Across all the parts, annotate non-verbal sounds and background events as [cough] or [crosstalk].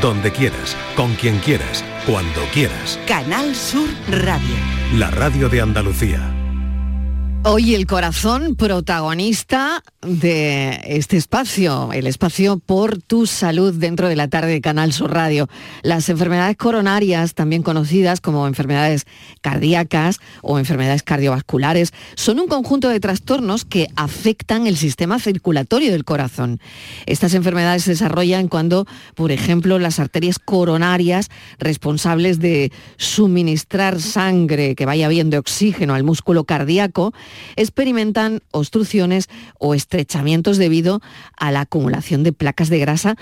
donde quieras, con quien quieras, cuando quieras. Canal Sur Radio. La radio de Andalucía. Hoy el corazón protagonista de este espacio, el espacio por tu salud dentro de la tarde de Canal Sur Radio. Las enfermedades coronarias, también conocidas como enfermedades cardíacas o enfermedades cardiovasculares, son un conjunto de trastornos que afectan el sistema circulatorio del corazón. Estas enfermedades se desarrollan cuando, por ejemplo, las arterias coronarias responsables de suministrar sangre que vaya bien de oxígeno al músculo cardíaco, experimentan obstrucciones o estrechamientos debido a la acumulación de placas de grasa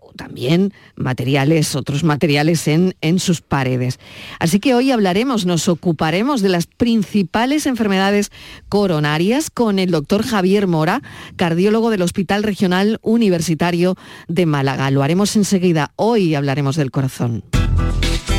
o también materiales, otros materiales en, en, sus paredes. Así que hoy hablaremos, nos ocuparemos de las principales enfermedades coronarias con el doctor Javier Mora, cardiólogo del Hospital Regional Universitario de Málaga. Lo haremos enseguida. Hoy hablaremos del corazón.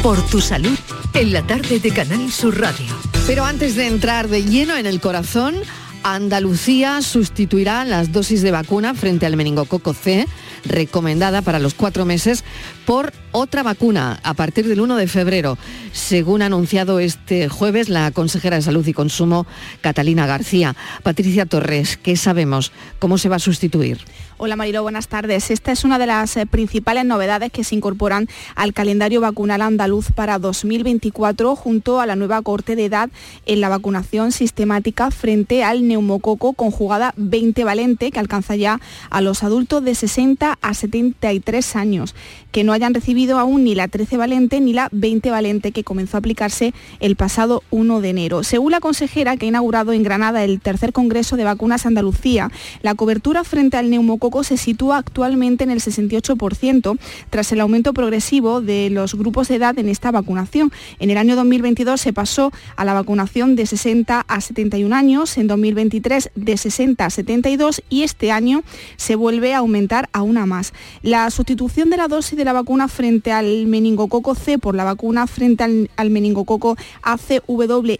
Por tu salud, en la tarde de Canal Sur Radio. Pero antes de entrar de lleno en el corazón, Andalucía sustituirá las dosis de vacuna frente al meningococo C, recomendada para los cuatro meses, por otra vacuna a partir del 1 de febrero, según ha anunciado este jueves la consejera de Salud y Consumo, Catalina García. Patricia Torres, ¿qué sabemos? ¿Cómo se va a sustituir? Hola Marilo, buenas tardes. Esta es una de las eh, principales novedades que se incorporan al calendario vacunal andaluz para 2024 junto a la nueva corte de edad en la vacunación sistemática frente al neumococo conjugada 20 valente que alcanza ya a los adultos de 60 a 73 años que no hayan recibido aún ni la 13 valente ni la 20 valente que comenzó a aplicarse el pasado 1 de enero. Según la consejera que ha inaugurado en Granada el tercer Congreso de Vacunas Andalucía, la cobertura frente al neumococo se sitúa actualmente en el 68% tras el aumento progresivo de los grupos de edad en esta vacunación. En el año 2022 se pasó a la vacunación de 60 a 71 años, en 2023 de 60 a 72 y este año se vuelve a aumentar a una más. La sustitución de la dosis de la vacuna frente al meningococo C por la vacuna frente al, al meningococo ACWY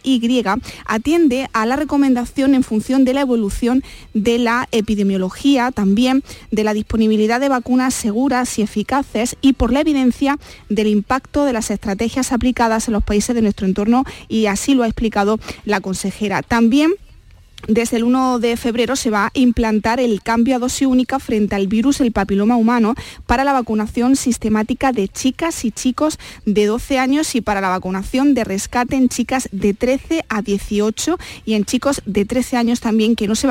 atiende a la recomendación en función de la evolución de la epidemiología también de la disponibilidad de vacunas seguras y eficaces y por la evidencia del impacto de las estrategias aplicadas en los países de nuestro entorno y así lo ha explicado la consejera. También desde el 1 de febrero se va a implantar el cambio a dosis única frente al virus del papiloma humano para la vacunación sistemática de chicas y chicos de 12 años y para la vacunación de rescate en chicas de 13 a 18 y en chicos de 13 años también que no se,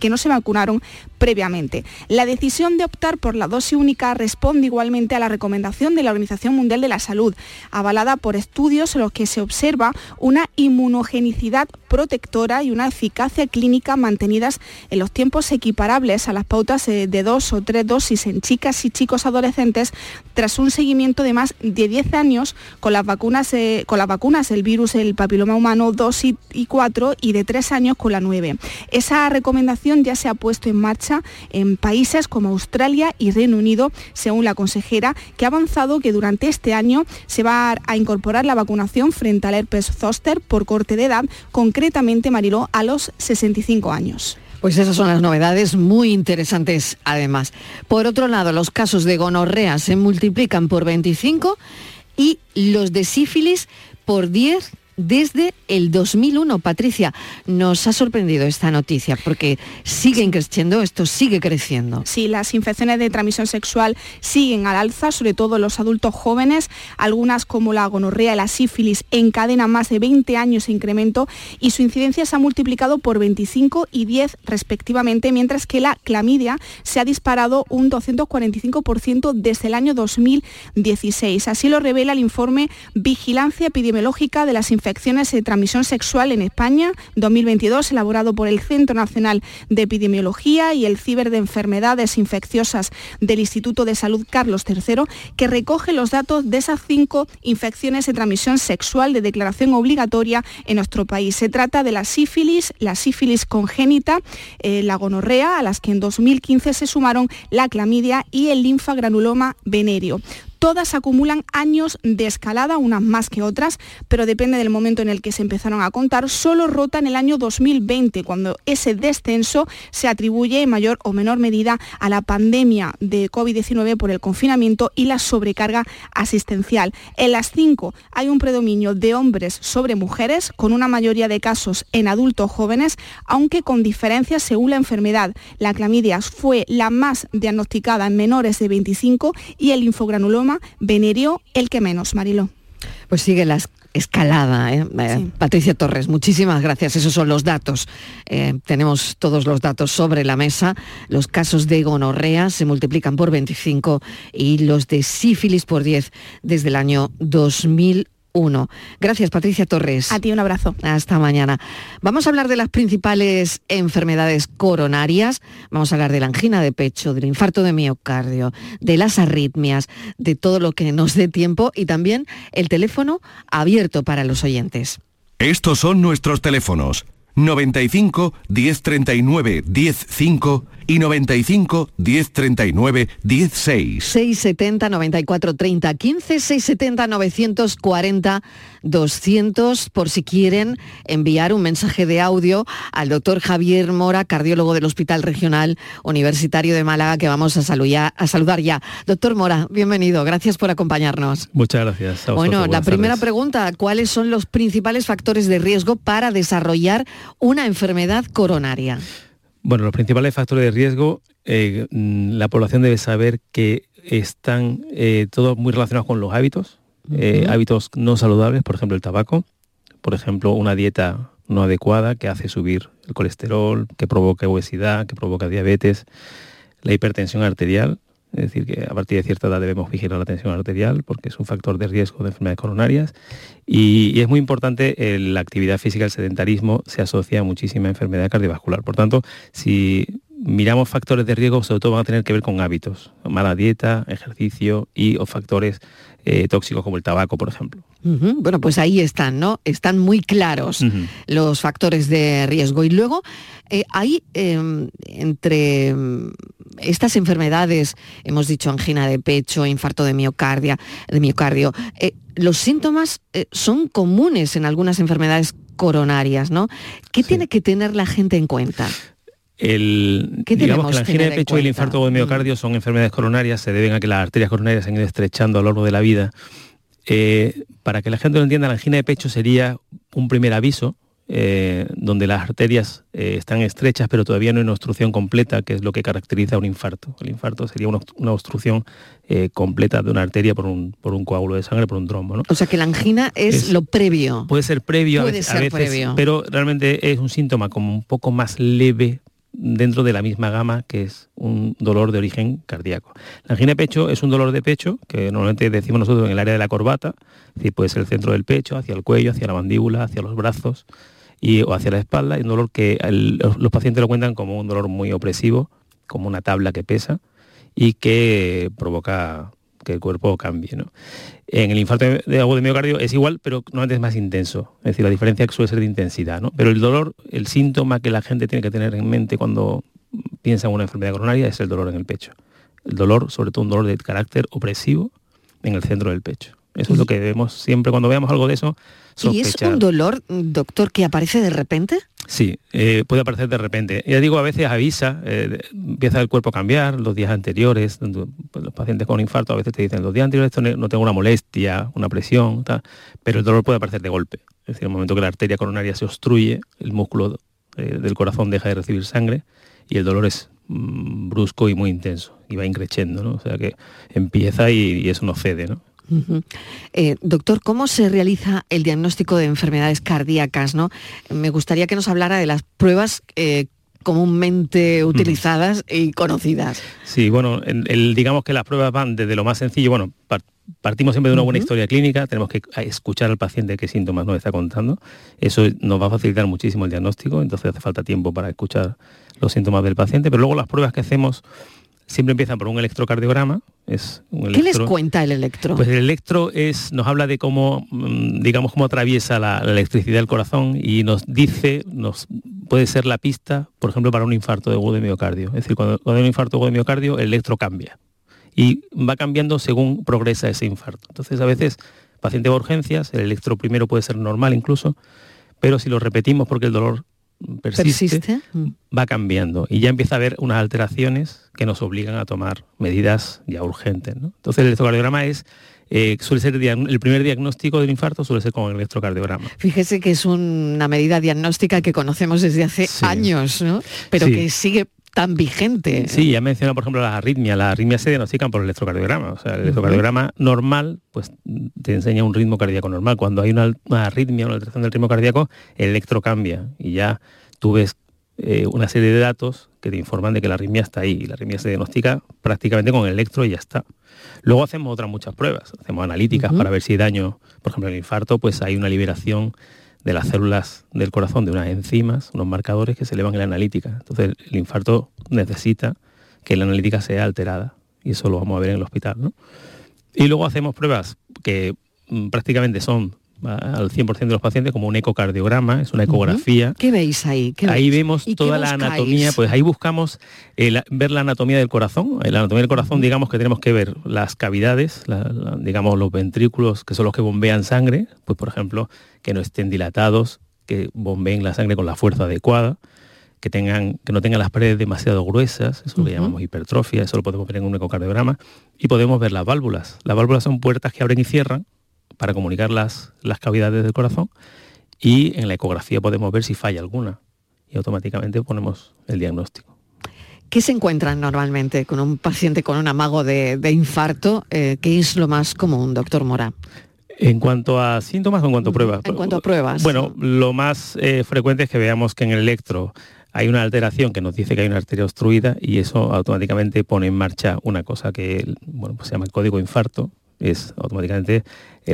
que no se vacunaron previamente. La decisión de optar por la dosis única responde igualmente a la recomendación de la Organización Mundial de la Salud, avalada por estudios en los que se observa una inmunogenicidad protectora y una eficacia clínica mantenidas en los tiempos equiparables a las pautas de dos o tres dosis en chicas y chicos adolescentes tras un seguimiento de más de 10 años con las vacunas, eh, con las vacunas del virus el papiloma humano 2 y 4 y de 3 años con la 9. Esa recomendación ya se ha puesto en marcha en países como Australia y Reino Unido, según la consejera, que ha avanzado que durante este año se va a incorporar la vacunación frente al herpes zoster por corte de edad, concretamente Mariló a los 65 años. Pues esas son las novedades muy interesantes además. Por otro lado, los casos de gonorrea se multiplican por 25 y los de sífilis por 10 desde el 2001. Patricia, nos ha sorprendido esta noticia porque siguen creciendo, esto sigue creciendo. Sí, las infecciones de transmisión sexual siguen al alza, sobre todo en los adultos jóvenes. Algunas como la gonorrea y la sífilis encadenan más de 20 años de incremento y su incidencia se ha multiplicado por 25 y 10 respectivamente, mientras que la clamidia se ha disparado un 245% desde el año 2016. Así lo revela el informe Vigilancia Epidemiológica de las Infecciones infecciones de transmisión sexual en España 2022, elaborado por el Centro Nacional de Epidemiología y el Ciber de Enfermedades Infecciosas del Instituto de Salud Carlos III, que recoge los datos de esas cinco infecciones de transmisión sexual de declaración obligatoria en nuestro país. Se trata de la sífilis, la sífilis congénita, eh, la gonorrea, a las que en 2015 se sumaron la clamidia y el linfagranuloma venéreo. Todas acumulan años de escalada, unas más que otras, pero depende del momento en el que se empezaron a contar. Solo rota en el año 2020, cuando ese descenso se atribuye en mayor o menor medida a la pandemia de COVID-19 por el confinamiento y la sobrecarga asistencial. En las cinco hay un predominio de hombres sobre mujeres, con una mayoría de casos en adultos jóvenes, aunque con diferencias según la enfermedad. La clamidia fue la más diagnosticada en menores de 25 y el infogranuloma el que menos, Marilo. Pues sigue la escalada. ¿eh? Eh, Patricia Torres, muchísimas gracias. Esos son los datos. Eh, tenemos todos los datos sobre la mesa. Los casos de gonorrea se multiplican por 25 y los de sífilis por 10 desde el año 2000 Gracias, Patricia Torres. A ti un abrazo. Hasta mañana. Vamos a hablar de las principales enfermedades coronarias. Vamos a hablar de la angina de pecho, del infarto de miocardio, de las arritmias, de todo lo que nos dé tiempo y también el teléfono abierto para los oyentes. Estos son nuestros teléfonos. 95 1039 105 y 95 1039 16. 670 94 30 15 670 940 200 por si quieren enviar un mensaje de audio al doctor Javier Mora, cardiólogo del Hospital Regional Universitario de Málaga, que vamos a, saludar, a saludar ya. Doctor Mora, bienvenido, gracias por acompañarnos. Muchas gracias. bueno, la primera pregunta, ¿cuáles son los principales factores de riesgo para desarrollar una enfermedad coronaria? Bueno, los principales factores de riesgo, eh, mm, la población debe saber que están eh, todos muy relacionados con los hábitos, eh, hábitos no saludables, por ejemplo el tabaco, por ejemplo una dieta no adecuada que hace subir el colesterol, que provoca obesidad, que provoca diabetes, la hipertensión arterial, es decir, que a partir de cierta edad debemos vigilar la tensión arterial porque es un factor de riesgo de enfermedades coronarias. Y, es muy importante eh, la actividad física, el sedentarismo se asocia a muchísima enfermedad cardiovascular. Por tanto, si miramos factores de riesgo, sobre todo van a tener que ver con hábitos, mala dieta, ejercicio y o factores eh, tóxicos como el tabaco, por ejemplo. Bueno, pues ahí están, ¿no? Están muy claros los factores de riesgo. Y luego eh, hay em, entre em, estas enfermedades, hemos dicho angina de pecho, infarto de miocardia, de miocardio, eh, los síntomas son comunes en algunas enfermedades coronarias, ¿no? ¿Qué tiene que tener la gente en cuenta? El, digamos que la angina de pecho y el infarto de miocardio mm. son enfermedades coronarias, se deben a que las arterias coronarias se han ido estrechando a lo largo de la vida. Eh, para que la gente lo entienda, la angina de pecho sería un primer aviso, eh, donde las arterias eh, están estrechas, pero todavía no hay una obstrucción completa, que es lo que caracteriza un infarto. El infarto sería una, obstrucción completa de una arteria por un, por un, coágulo de sangre, por un trombo. ¿no? O sea que la angina es, lo previo. Puede ser previo a veces, previo. pero realmente es un síntoma como un poco más leve dentro de la misma gama que es un dolor de origen cardíaco. La angina de pecho es un dolor de pecho que normalmente decimos nosotros en el área de la corbata, es decir, puede ser el centro del pecho, hacia el cuello, hacia la mandíbula, hacia los brazos y, o hacia la espalda, y un dolor que los, pacientes lo cuentan como un dolor muy opresivo, como una tabla que pesa y que provoca que el cuerpo cambie. ¿no? En el infarto de agua de miocardio es igual, pero normalmente es más intenso. Es decir, la diferencia suele ser de intensidad. ¿no? Pero el dolor, el síntoma que la gente tiene que tener en mente cuando piensa en una enfermedad coronaria es el dolor en el pecho. El dolor, sobre todo un dolor de carácter opresivo en el centro del pecho. Eso es lo que vemos siempre cuando veamos algo de eso. ¿Y es un dolor, doctor, que aparece de repente? Sí, eh, puede aparecer de repente. Ya digo, a veces avisa, eh, empieza el cuerpo a cambiar los días anteriores. Pues, los pacientes con infarto a veces te dicen, los días anteriores no tengo una molestia, una presión, pero el dolor puede aparecer de golpe. Es decir, en el momento que la arteria coronaria se obstruye, el músculo eh, del corazón deja de recibir sangre y el dolor es mm, brusco y muy intenso y va increciendo, ¿no? O sea que empieza y, y eso no cede, ¿no? Eh, doctor, ¿cómo se realiza el diagnóstico de enfermedades cardíacas? ¿no? Me gustaría que nos hablara de las pruebas eh, comúnmente utilizadas y conocidas. Sí, bueno, digamos que las pruebas van desde lo más sencillo, bueno, partimos siempre de una buena historia clínica, tenemos que escuchar al paciente qué síntomas nos está contando, eso nos va a facilitar muchísimo el diagnóstico, entonces hace falta tiempo para escuchar los síntomas del paciente, pero luego las pruebas que hacemos siempre empiezan por un electrocardiograma. Es ¿Qué les cuenta el electro? Pues el electro es, nos habla de cómo, mm, digamos, cómo atraviesa la, electricidad del corazón y nos dice, nos puede ser la pista, por ejemplo, para un infarto de de miocardio. Es decir, cuando, hay un infarto de miocardio, el electro cambia y va cambiando según progresa ese infarto. Entonces, a veces, paciente de urgencias, el electro primero puede ser normal incluso, pero si lo repetimos porque el dolor persiste, mm. va cambiando y ya empieza a haber unas alteraciones que nos obligan a tomar medidas ya urgentes. Entonces el electrocardiograma es eh, suele ser el primer diagnóstico del infarto suele ser con el electrocardiograma. Fíjese que es una medida diagnóstica que conocemos desde hace años, ¿no? pero que sigue tan vigente. Sí, ya mencionado por ejemplo las arritmias. Las arritmias se diagnostican por el electrocardiograma. O sea, el electrocardiograma normal pues te enseña un ritmo cardíaco normal. Cuando hay una, arritmia, una alteración del ritmo cardíaco, el electro cambia y ya tú ves eh, una serie de datos que te informan de que la arritmia está ahí. Y la arritmia se diagnostica prácticamente con el electro y ya está. Luego hacemos otras muchas pruebas. Hacemos analíticas para ver si hay daño, por ejemplo, en el infarto, pues hay una liberación de las células del corazón de unas enzimas, unos marcadores que se elevan en la analítica. Entonces el infarto necesita que la analítica sea alterada y eso lo vamos a ver en el hospital. Y luego hacemos pruebas que mm, prácticamente son al 100% de los pacientes como un ecocardiograma, es una ecografía. ¿Qué veis ahí? ahí vemos toda la anatomía, pues ahí buscamos ver la anatomía del corazón. La anatomía del corazón, digamos que tenemos que ver las cavidades, digamos los ventrículos, que son los que bombean sangre, pues por ejemplo, que no estén dilatados, que bombeen la sangre con la fuerza adecuada, que, tengan, que no tengan las paredes demasiado gruesas, eso lo llamamos hipertrofia, eso lo podemos ver en un ecocardiograma, y podemos ver las válvulas. Las válvulas son puertas que abren y cierran, para comunicar las, las cavidades del corazón y en la ecografía podemos ver si falla alguna y automáticamente ponemos el diagnóstico. ¿Qué se encuentran normalmente con un paciente con un amago de, infarto? Eh, ¿Qué es lo más común, doctor Mora? En cuanto a síntomas o en cuanto a pruebas. En cuanto a pruebas. Bueno, lo más eh, frecuente es que veamos que en el electro hay una alteración que nos dice que hay una arteria obstruida y eso automáticamente pone en marcha una cosa que bueno, pues se llama el código infarto, es automáticamente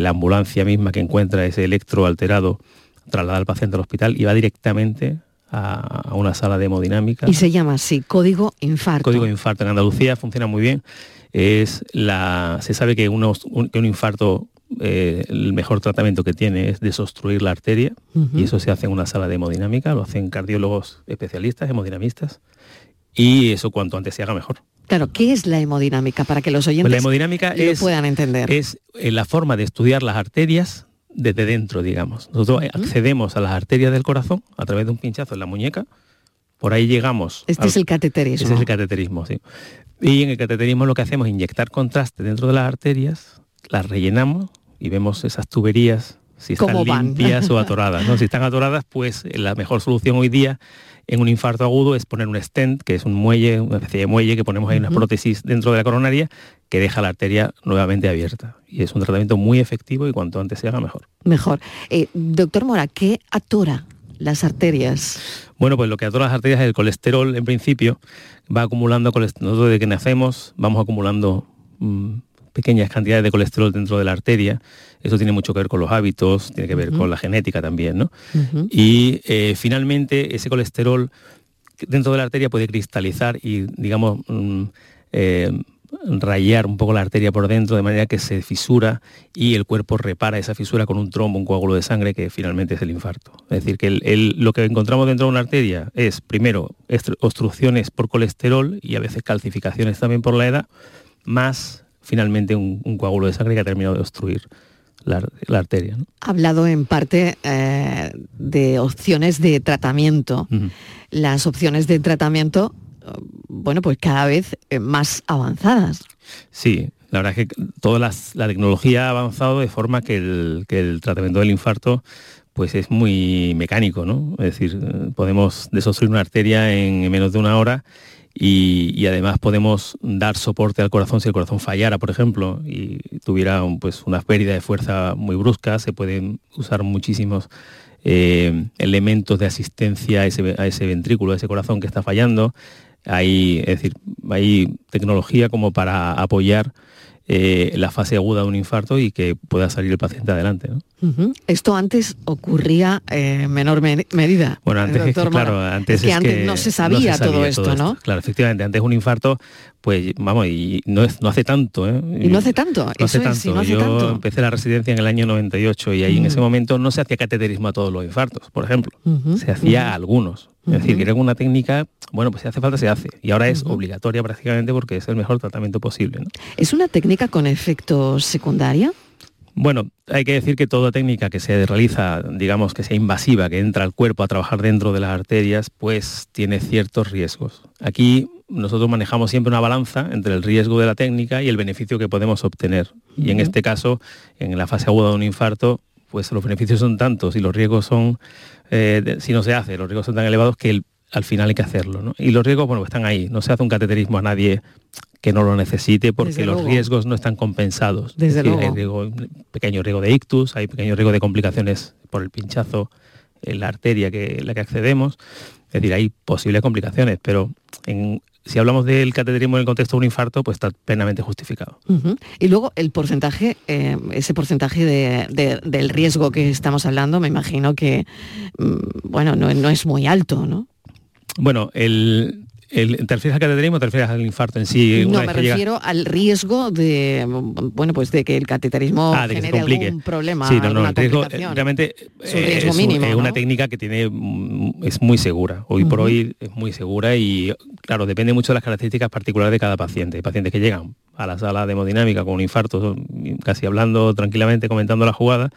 la ambulancia misma que encuentra ese electro alterado traslada al paciente al hospital y va directamente a, una sala de hemodinámica. Y se llama así, código infarto. Código infarto. En Andalucía funciona muy bien. Es la, se sabe que, un, infarto, eh, el mejor tratamiento que tiene es desobstruir la arteria y eso se hace en una sala de hemodinámica, lo hacen cardiólogos especialistas, hemodinamistas, y eso cuanto antes se haga mejor. Claro, ¿qué es la hemodinámica para que los oyentes pues la hemodinámica lo puedan entender? Es eh, la forma de estudiar las arterias desde dentro, digamos. Nosotros accedemos a las arterias del corazón a través de un pinchazo en la muñeca, por ahí llegamos. Este es el cateterismo. Este es el cateterismo, sí. Y en el cateterismo lo que hacemos es inyectar contraste dentro de las arterias, las rellenamos y vemos esas tuberías si están limpias o atoradas. ¿no? Si están atoradas, pues la mejor solución hoy día en un infarto agudo es poner un stent, que es un muelle, una especie de muelle que ponemos ahí una prótesis dentro de la coronaria que deja la arteria nuevamente abierta. Y es un tratamiento muy efectivo y cuanto antes se haga mejor. Mejor. Eh, doctor Mora, ¿qué atora las arterias? Bueno, pues lo que atora las arterias es el colesterol en principio. Va acumulando colesterol. Nosotros desde que nacemos vamos acumulando mm, pequeñas cantidades de colesterol dentro de la arteria. Eso tiene mucho que ver con los hábitos, tiene que ver con la genética también, ¿no? Y eh, finalmente ese colesterol dentro de la arteria puede cristalizar y, digamos, mm, eh, rayar un poco la arteria por dentro de manera que se fisura y el cuerpo repara esa fisura con un trombo, un coágulo de sangre que finalmente es el infarto. Es decir, que lo que encontramos dentro de una arteria es primero obstrucciones por colesterol y a veces calcificaciones también por la edad, más finalmente un, coágulo de sangre que ha terminado de obstruir la, arteria. Ha hablado en parte eh, de opciones de tratamiento. Las opciones de tratamiento, bueno, pues cada vez eh, más avanzadas. Sí, la verdad es que toda la tecnología ha avanzado de forma que el, que el tratamiento del infarto pues es muy mecánico, ¿no? Es decir, podemos desobstruir una arteria en menos de una hora y, además podemos dar soporte al corazón si el corazón fallara, por ejemplo, y tuviera pues, una pérdida de fuerza muy brusca, se pueden usar muchísimos eh, elementos de asistencia a ese, a ese ventrículo, a ese corazón que está fallando. Hay, es decir, hay tecnología como para apoyar eh, la fase aguda de un infarto y que pueda salir el paciente adelante. Esto antes ocurría en menor medida. Bueno, antes, [laughs] claro, antes, es que antes no se sabía todo, esto, ¿no? Claro, efectivamente, antes un infarto pues vamos, y no, no hace tanto. ¿eh? Y no hace tanto, no hace tanto. Yo empecé la residencia en el año 98 y ahí en ese momento no se hacía cateterismo a todos los infartos, por ejemplo. se hacía a algunos. Es decir, que era una técnica, bueno, pues si hace falta se hace. Y ahora es obligatoria prácticamente porque es el mejor tratamiento posible. ¿Es una técnica con efecto secundario? Bueno, hay que decir que toda técnica que se realiza, digamos que sea invasiva, que entra al cuerpo a trabajar dentro de las arterias, pues tiene ciertos riesgos. Aquí nosotros manejamos siempre una balanza entre el riesgo de la técnica y el beneficio que podemos obtener. Y en este caso, en la fase aguda de un infarto, pues los beneficios son tantos y los riesgos son, eh, si no se hace, los riesgos son tan elevados que al final hay que hacerlo. Y los riesgos, bueno, están ahí. No se hace un cateterismo a nadie que no lo necesite porque los riesgos no están compensados. Desde Hay pequeño riesgo de ictus, hay pequeño riesgo de complicaciones por el pinchazo en la arteria que la que accedemos. Es decir, hay posibles complicaciones, pero si hablamos del cateterismo en el contexto de un infarto, pues está plenamente justificado. Y luego el porcentaje, eh, ese porcentaje del riesgo que estamos hablando, me imagino que, mm, bueno, no, no es muy alto, ¿no? Bueno, el, el, ¿Te refieres al cateterismo o te refieres al infarto en sí? No, me refiero al riesgo de, bueno, pues de que el cateterismo ah, genere algún problema, sí, no, no, el riesgo, eh, realmente es, un riesgo mínimo, es una técnica que tiene, mm, es muy segura. Hoy por hoy es muy segura y, claro, depende mucho de las características particulares de cada paciente. Hay pacientes que llegan a la sala de hemodinámica con un infarto, casi hablando tranquilamente, comentando la jugada,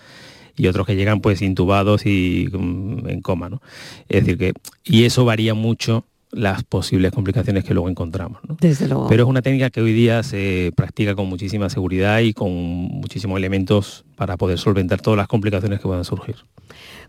y otros que llegan pues intubados y mm, en coma, ¿no? Es decir que, y eso varía mucho las posibles complicaciones que luego encontramos. Desde luego. Pero es una técnica que hoy día se practica con muchísima seguridad y con muchísimos elementos para poder solventar todas las complicaciones que puedan surgir.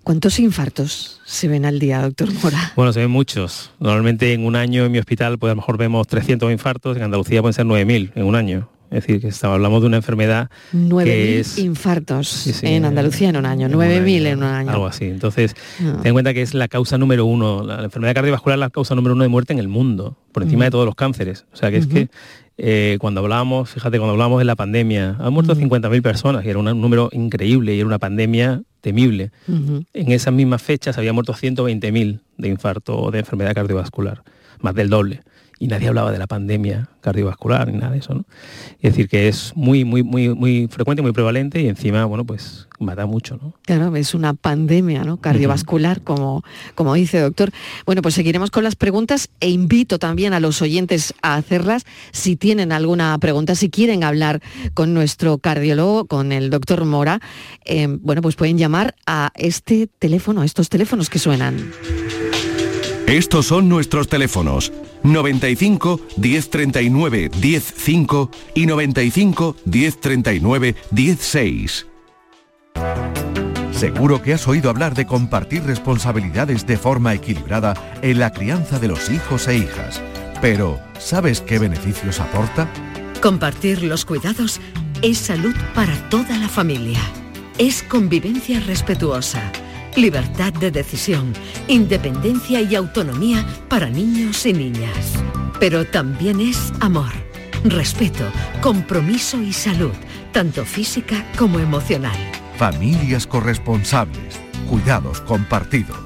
¿Cuántos infartos se ven al día, doctor Mora? Bueno, se ven muchos. Normalmente en un año en mi hospital pues a lo mejor vemos 300 infartos, en Andalucía pueden ser 9.000 en un año. Es decir, que hablamos de una enfermedad 9.000 infartos en Andalucía en un año, 9.000 en un año. Algo así. Entonces, ah. ten en cuenta que es la causa número uno, la, enfermedad cardiovascular es la causa número uno de muerte en el mundo, por encima de todos los cánceres. O sea, que es que eh, cuando hablábamos, fíjate, cuando hablábamos de la pandemia, han muerto 50.000 personas, y era un número increíble, y era una pandemia temible. En esas mismas fechas había muerto 120.000 de infarto o de enfermedad cardiovascular, más del doble y nadie hablaba de la pandemia cardiovascular ni nada de eso, ¿no? Es decir, que es muy, muy, muy, muy frecuente, muy prevalente y encima, bueno, pues mata mucho, ¿no? Claro, es una pandemia, ¿no? Cardiovascular, como, como dice doctor. Bueno, pues seguiremos con las preguntas e invito también a los oyentes a hacerlas si tienen alguna pregunta, si quieren hablar con nuestro cardiólogo, con el doctor Mora, eh, bueno, pues pueden llamar a este teléfono, a estos teléfonos que suenan. Estos son nuestros teléfonos 95 1039 105 y 95 1039 16. Seguro que has oído hablar de compartir responsabilidades de forma equilibrada en la crianza de los hijos e hijas. Pero, ¿sabes qué beneficios aporta? Compartir los cuidados es salud para toda la familia. Es convivencia respetuosa libertad de decisión, independencia y autonomía para niños y niñas. Pero también es amor, respeto, compromiso y salud, tanto física como emocional. Familias corresponsables, cuidados compartidos.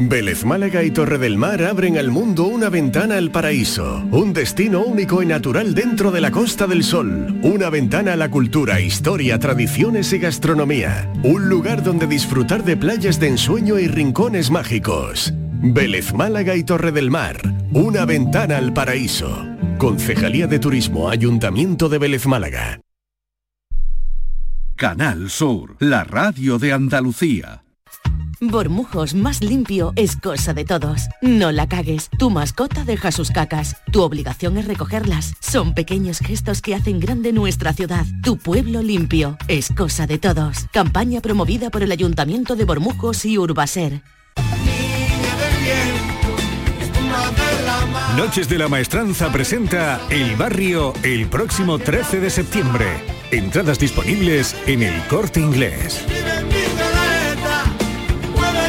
Vélez Málaga y Torre del Mar abren al mundo una ventana al paraíso, un destino único y natural dentro de la Costa del Sol, una ventana a la cultura, historia, tradiciones y gastronomía, un lugar donde disfrutar de playas de ensueño y rincones mágicos. Vélez Málaga y Torre del Mar, una ventana al paraíso. Concejalía de Turismo, Ayuntamiento de Vélez Málaga. Canal Sur, la radio de Andalucía. Bormujos más limpio es cosa de todos. No la cagues. Tu mascota deja sus cacas. Tu obligación es recogerlas. Son pequeños gestos que hacen grande nuestra ciudad. Tu pueblo limpio es cosa de todos. Campaña promovida por el Ayuntamiento de Bormujos y Urbaser. Noches de la Maestranza presenta El Barrio el próximo 13 de septiembre. Entradas disponibles en el corte inglés.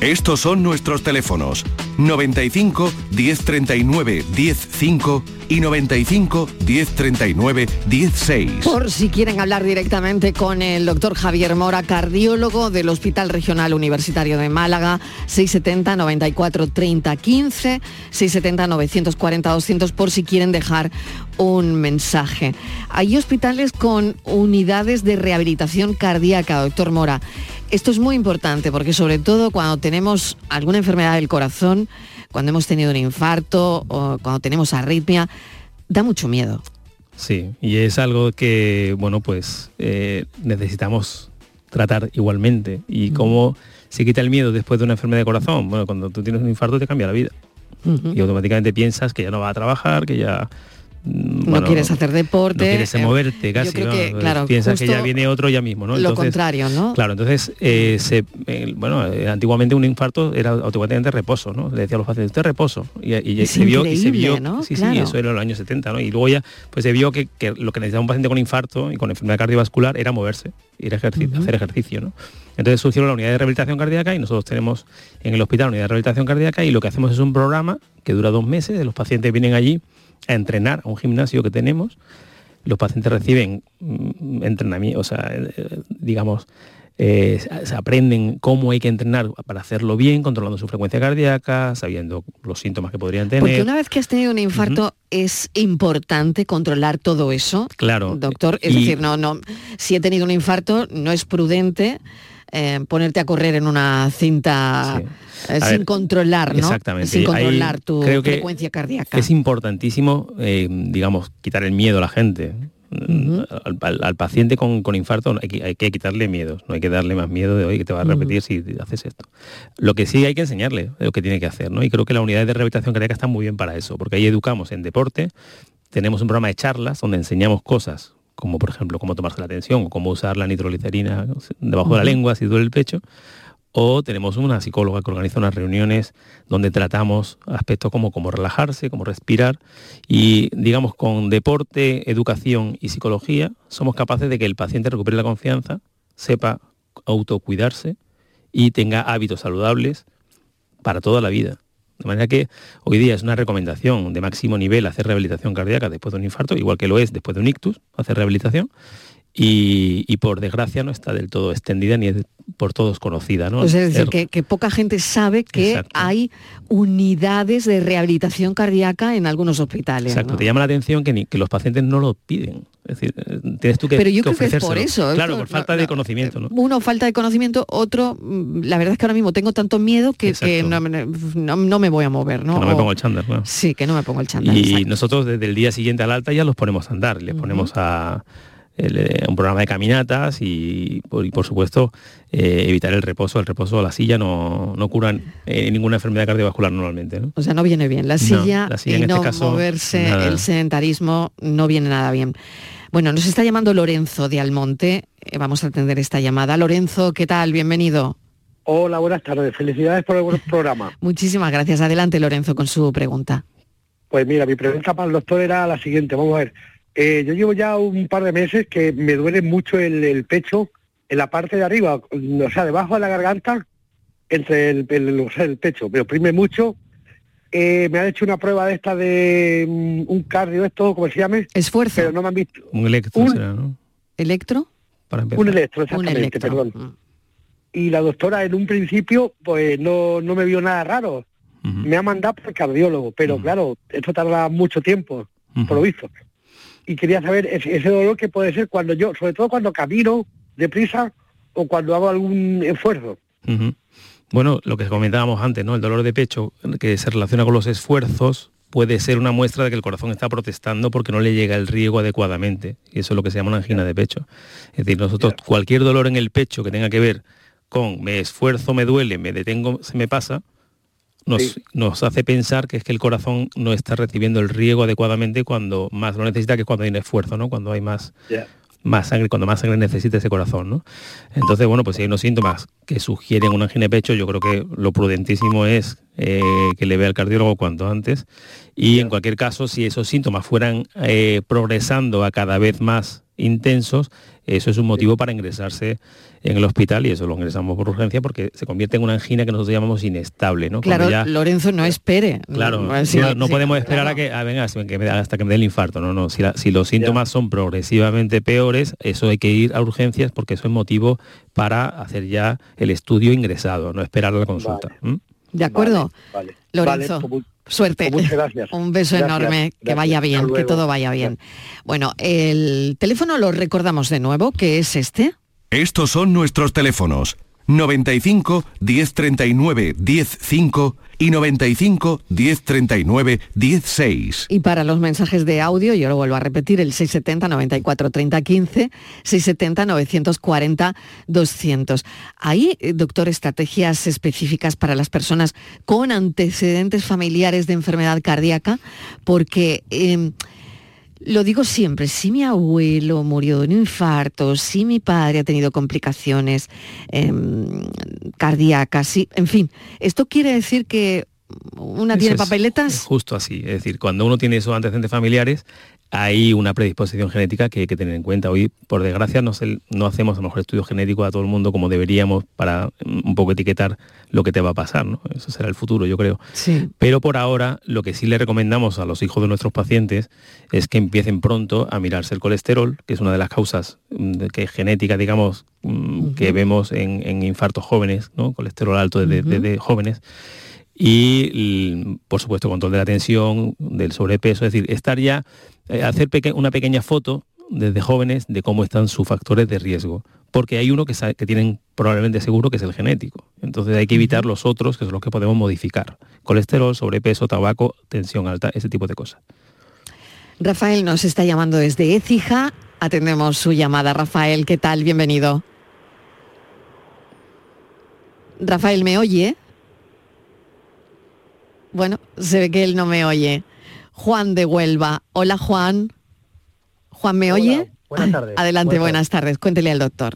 Estos son nuestros teléfonos 95 1039 105 y 95 1039 16. Por si quieren hablar directamente con el doctor Javier Mora, cardiólogo del Hospital Regional Universitario de Málaga, 670 94 30 15, 670 940 200 por si quieren dejar un mensaje. Hay hospitales con unidades de rehabilitación cardíaca, doctor Mora. Esto es muy importante porque sobre todo cuando tenemos alguna enfermedad del corazón, cuando hemos tenido un infarto o cuando tenemos arritmia, da mucho miedo. Sí, y es algo que, bueno, pues eh, necesitamos tratar igualmente. ¿Y cómo se quita el miedo después de una enfermedad de corazón? Bueno, cuando tú tienes un infarto te cambia la vida. Y automáticamente piensas que ya no va a trabajar, que ya no quieres hacer deporte. No quieres eh, moverte casi, Piensas que ya viene otro ya mismo, ¿no? lo contrario, ¿no? Claro, entonces, eh, se, bueno, eh, antiguamente un infarto era automáticamente reposo, ¿no? Le decía a los pacientes, usted reposo. Y, se vio, y se vio, ¿no? sí, sí, eso era en los años 70, ¿no? Y luego ya, pues se vio que, lo que necesitaba un paciente con infarto y con enfermedad cardiovascular era moverse, ir a hacer ejercicio, ¿no? Entonces surgió la unidad de rehabilitación cardíaca y nosotros tenemos en el hospital unidad de rehabilitación cardíaca y lo que hacemos es un programa que dura dos meses, los pacientes vienen allí a entrenar a un gimnasio que tenemos. Los pacientes reciben mm, entrenamiento, o sea, eh, digamos, eh, se aprenden cómo hay que entrenar para hacerlo bien, controlando su frecuencia cardíaca, sabiendo los síntomas que podrían tener. Porque una vez que has tenido un infarto es importante controlar todo eso. Claro. Doctor, es decir, no, no, si he tenido un infarto no es prudente eh, ponerte a correr en una cinta eh, sin controlar, ¿no? Exactamente. Sin controlar tu frecuencia cardíaca. Es importantísimo, eh, digamos, quitar el miedo a la gente. al, paciente con, infarto hay que, hay que, quitarle miedo, no hay que darle más miedo de hoy que te va a repetir si haces esto. Lo que sí hay que enseñarle lo que tiene que hacer, ¿no? Y creo que la unidad de rehabilitación cardíaca está muy bien para eso, porque ahí educamos en deporte, tenemos un programa de charlas donde enseñamos cosas como por ejemplo cómo tomarse la tensión o cómo usar la nitroglicerina debajo de la lengua si duele el pecho. O tenemos una psicóloga que organiza unas reuniones donde tratamos aspectos como cómo relajarse, cómo respirar. Y digamos, con deporte, educación y psicología somos capaces de que el paciente recupere la confianza, sepa autocuidarse y tenga hábitos saludables para toda la vida. De manera que hoy día es una recomendación de máximo nivel hacer rehabilitación cardíaca después de un infarto, igual que lo es después de un ictus, hacer rehabilitación. Y, por desgracia no está del todo extendida ni es por todos conocida. ¿no? es decir, que, poca gente sabe que hay unidades de rehabilitación cardíaca en algunos hospitales. Exacto, te llama la atención que, que los pacientes no lo piden. Es decir, tienes tú que Pero yo creo que es por eso. Claro, por falta de conocimiento. ¿no? Uno, falta de conocimiento, otro, mm, la verdad es que ahora mismo tengo tanto miedo que, no, me voy a mover. ¿no? Que no me pongo el chándal. Sí, que no me pongo el chándal. Y nosotros desde el día siguiente al alta ya los ponemos a andar, les ponemos a eh, un programa de caminatas y por, supuesto eh, evitar el reposo. El reposo la silla no, no curan eh, ninguna enfermedad cardiovascular normalmente. O sea, no viene bien. La silla, y este no moverse, el sedentarismo no viene nada bien. Bueno, nos está llamando Lorenzo de Almonte. vamos a atender esta llamada. Lorenzo, ¿qué tal? Bienvenido. Hola, buenas tardes. Felicidades por el buen programa. [laughs] Muchísimas gracias. Adelante, Lorenzo, con su pregunta. Pues mira, mi pregunta para el doctor era la siguiente, vamos a ver. Eh, yo llevo ya un par de meses que me duele mucho el, pecho en la parte de arriba, o sea, debajo de la garganta, entre el, el, pecho. Me oprime mucho. Eh, me han hecho una prueba de esta de mm, un cardio, esto, ¿cómo se llame? Esfuerzo. Pero no me han visto. Un electro, ¿no? ¿Electro? Para un electro, exactamente, perdón. Mm. Y la doctora en un principio, pues no, no me vio nada raro. Me ha mandado por cardiólogo, pero claro, esto tarda mucho tiempo, por lo visto y quería saber ese, dolor que puede ser cuando yo, sobre todo cuando camino deprisa o cuando hago algún esfuerzo. Bueno, lo que comentábamos antes, ¿no? El dolor de pecho que se relaciona con los esfuerzos puede ser una muestra de que el corazón está protestando porque no le llega el riego adecuadamente. Y eso es lo que se llama una angina de pecho. Es decir, nosotros cualquier dolor en el pecho que tenga que ver con me esfuerzo, me duele, me detengo, se me pasa, nos, hace pensar que es que el corazón no está recibiendo el riego adecuadamente cuando más lo necesita, que cuando hay un esfuerzo, ¿no? Cuando hay más, más sangre, cuando más sangre necesita ese corazón, ¿no? Entonces, bueno, pues si hay unos síntomas que sugieren una angina de pecho, yo creo que lo prudentísimo es eh, que le vea al cardiólogo cuanto antes. Y en cualquier caso, si esos síntomas fueran eh, progresando a cada vez más intensos, eso es un motivo para ingresarse en el hospital y eso lo ingresamos por urgencia porque se convierte en una angina que nosotros llamamos inestable. ¿no? Claro, Lorenzo, no espere. Claro, no, podemos esperar a que, venga, hasta que me dé el infarto. No, no, si, los síntomas son progresivamente peores, eso hay que ir a urgencias porque eso es motivo para hacer ya el estudio ingresado, no esperar a la consulta. De acuerdo. Lorenzo. Pues suerte. Pues gracias. Un beso enorme, que vaya bien, que todo vaya bien. Bueno, el teléfono lo recordamos de nuevo, que es este. Estos son nuestros teléfonos. 95 1039 105 y 95 1039 16. Y para los mensajes de audio, yo lo vuelvo a repetir, el 670 94 30 15, 670 940 200. ¿Hay, eh, doctor, estrategias específicas para las personas con antecedentes familiares de enfermedad cardíaca? Porque... Em, lo digo siempre, si mi abuelo murió de un infarto, si mi padre ha tenido complicaciones em, cardíacas, en fin, ¿esto quiere decir que una tiene papeletas? justo así, es decir, cuando uno tiene esos antecedentes familiares, hay una predisposición genética que hay que tener en cuenta. Hoy, por desgracia, no, no hacemos a lo mejor estudios genéticos a todo el mundo como deberíamos para un poco etiquetar lo que te va a pasar, ¿no? Eso será el futuro, yo creo. Sí. Pero por ahora, lo que sí le recomendamos a los hijos de nuestros pacientes es que empiecen pronto a mirarse el colesterol, que es una de las causas mm, que genética, digamos, mm, que vemos en, infartos jóvenes, ¿no? Colesterol alto de jóvenes y por supuesto control de la tensión, del sobrepeso, es decir, estar ya, eh, hacer una pequeña foto desde jóvenes de cómo están sus factores de riesgo, porque hay uno que, que tienen probablemente seguro que es el genético, entonces hay que evitar los otros que son los que podemos modificar, colesterol, sobrepeso, tabaco, tensión alta, ese tipo de cosas. Rafael nos está llamando desde Écija, atendemos su llamada. Rafael, ¿qué tal? Bienvenido. Rafael, ¿me oye? Bueno, se ve que él no me oye. Juan de Huelva. Hola Juan. Juan, ¿me oye? Buenas tardes. Adelante, buenas, tardes. Cuéntele al doctor.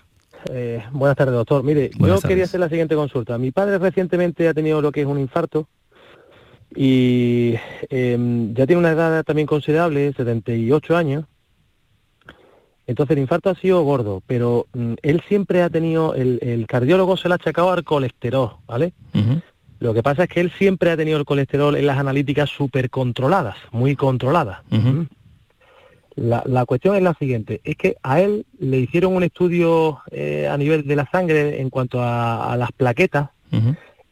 Eh, buenas tardes, doctor. Mire, yo quería hacer la siguiente consulta. Mi padre recientemente ha tenido lo que es un infarto y em, ya tiene una edad también considerable, 78 años. Entonces el infarto ha sido gordo, pero mm, él siempre ha tenido, el, cardiólogo se le ha achacado al colesterol, ¿vale? Lo que pasa es que él siempre ha tenido el colesterol en las analíticas súper controladas, muy controladas. la, cuestión es la siguiente, es que a él le hicieron un estudio eh, a nivel de la sangre en cuanto a, las plaquetas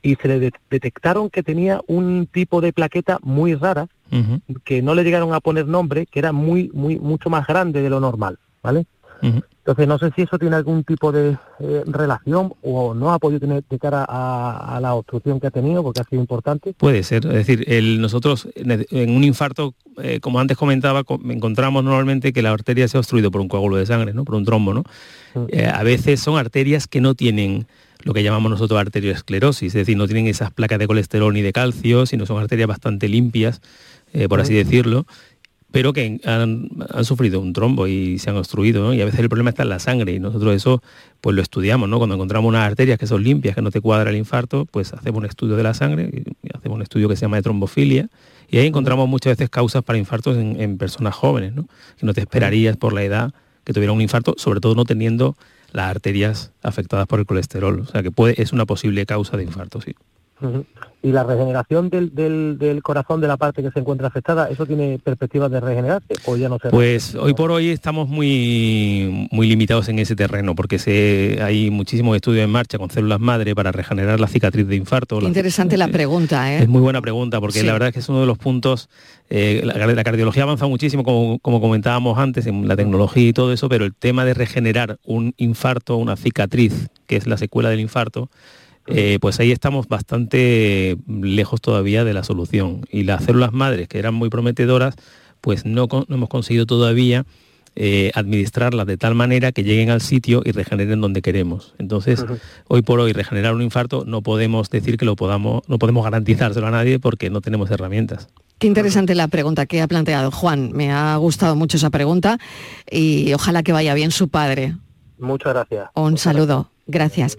y se le detectaron que tenía un tipo de plaqueta muy rara, que no le llegaron a poner nombre, que era muy, muy, mucho más grande de lo normal, ¿vale? Entonces no sé si eso tiene algún tipo de eh, relación o no ha podido tener de cara a, la obstrucción que ha tenido, porque ha sido importante. Puede ser, es decir, nosotros en un infarto, eh, como antes comentaba, encontramos normalmente que la arteria se ha obstruido por un coágulo de sangre, ¿no? por un trombo. ¿no? Eh, a veces son arterias que no tienen lo que llamamos nosotros arteriosclerosis, es decir, no tienen esas placas de colesterol ni de calcio, sino son arterias bastante limpias, por así decirlo, pero que han, sufrido un trombo y se han obstruido, y a veces el problema está en la sangre, y nosotros eso pues lo estudiamos, ¿no? Cuando encontramos unas arterias que son limpias, que no te cuadra el infarto, pues hacemos un estudio de la sangre, hacemos un estudio que se llama de trombofilia, Y ahí encontramos muchas veces causas para infartos en, personas jóvenes, ¿no? que no te esperarías por la edad que tuviera un infarto, sobre todo no teniendo las arterias afectadas por el colesterol. O sea que puede, es una posible causa de infarto, sí. ¿Y la regeneración del, del, corazón de la parte que se encuentra afectada, eso tiene perspectivas de regenerarse o ya no se Pues hoy por hoy estamos muy, muy limitados en ese terreno porque se, hay muchísimos estudios en marcha con células madre para regenerar la cicatriz de infarto. interesante la, pregunta, ¿eh? Es muy buena pregunta porque la verdad es que es uno de los puntos, eh, la, cardiología avanza muchísimo como, como comentábamos antes en la tecnología y todo eso, pero el tema de regenerar un infarto, una cicatriz, que es la secuela del infarto, eh, pues ahí estamos bastante lejos todavía de la solución. Y las células madres, que eran muy prometedoras, pues no, hemos conseguido todavía eh, administrarlas de tal manera que lleguen al sitio y regeneren donde queremos. Entonces, hoy por hoy regenerar un infarto no podemos decir que lo podamos, no podemos garantizárselo a nadie porque no tenemos herramientas. Qué interesante la pregunta que ha planteado Juan. Me ha gustado mucho esa pregunta y ojalá que vaya bien su padre. Muchas gracias. Un saludo. Gracias.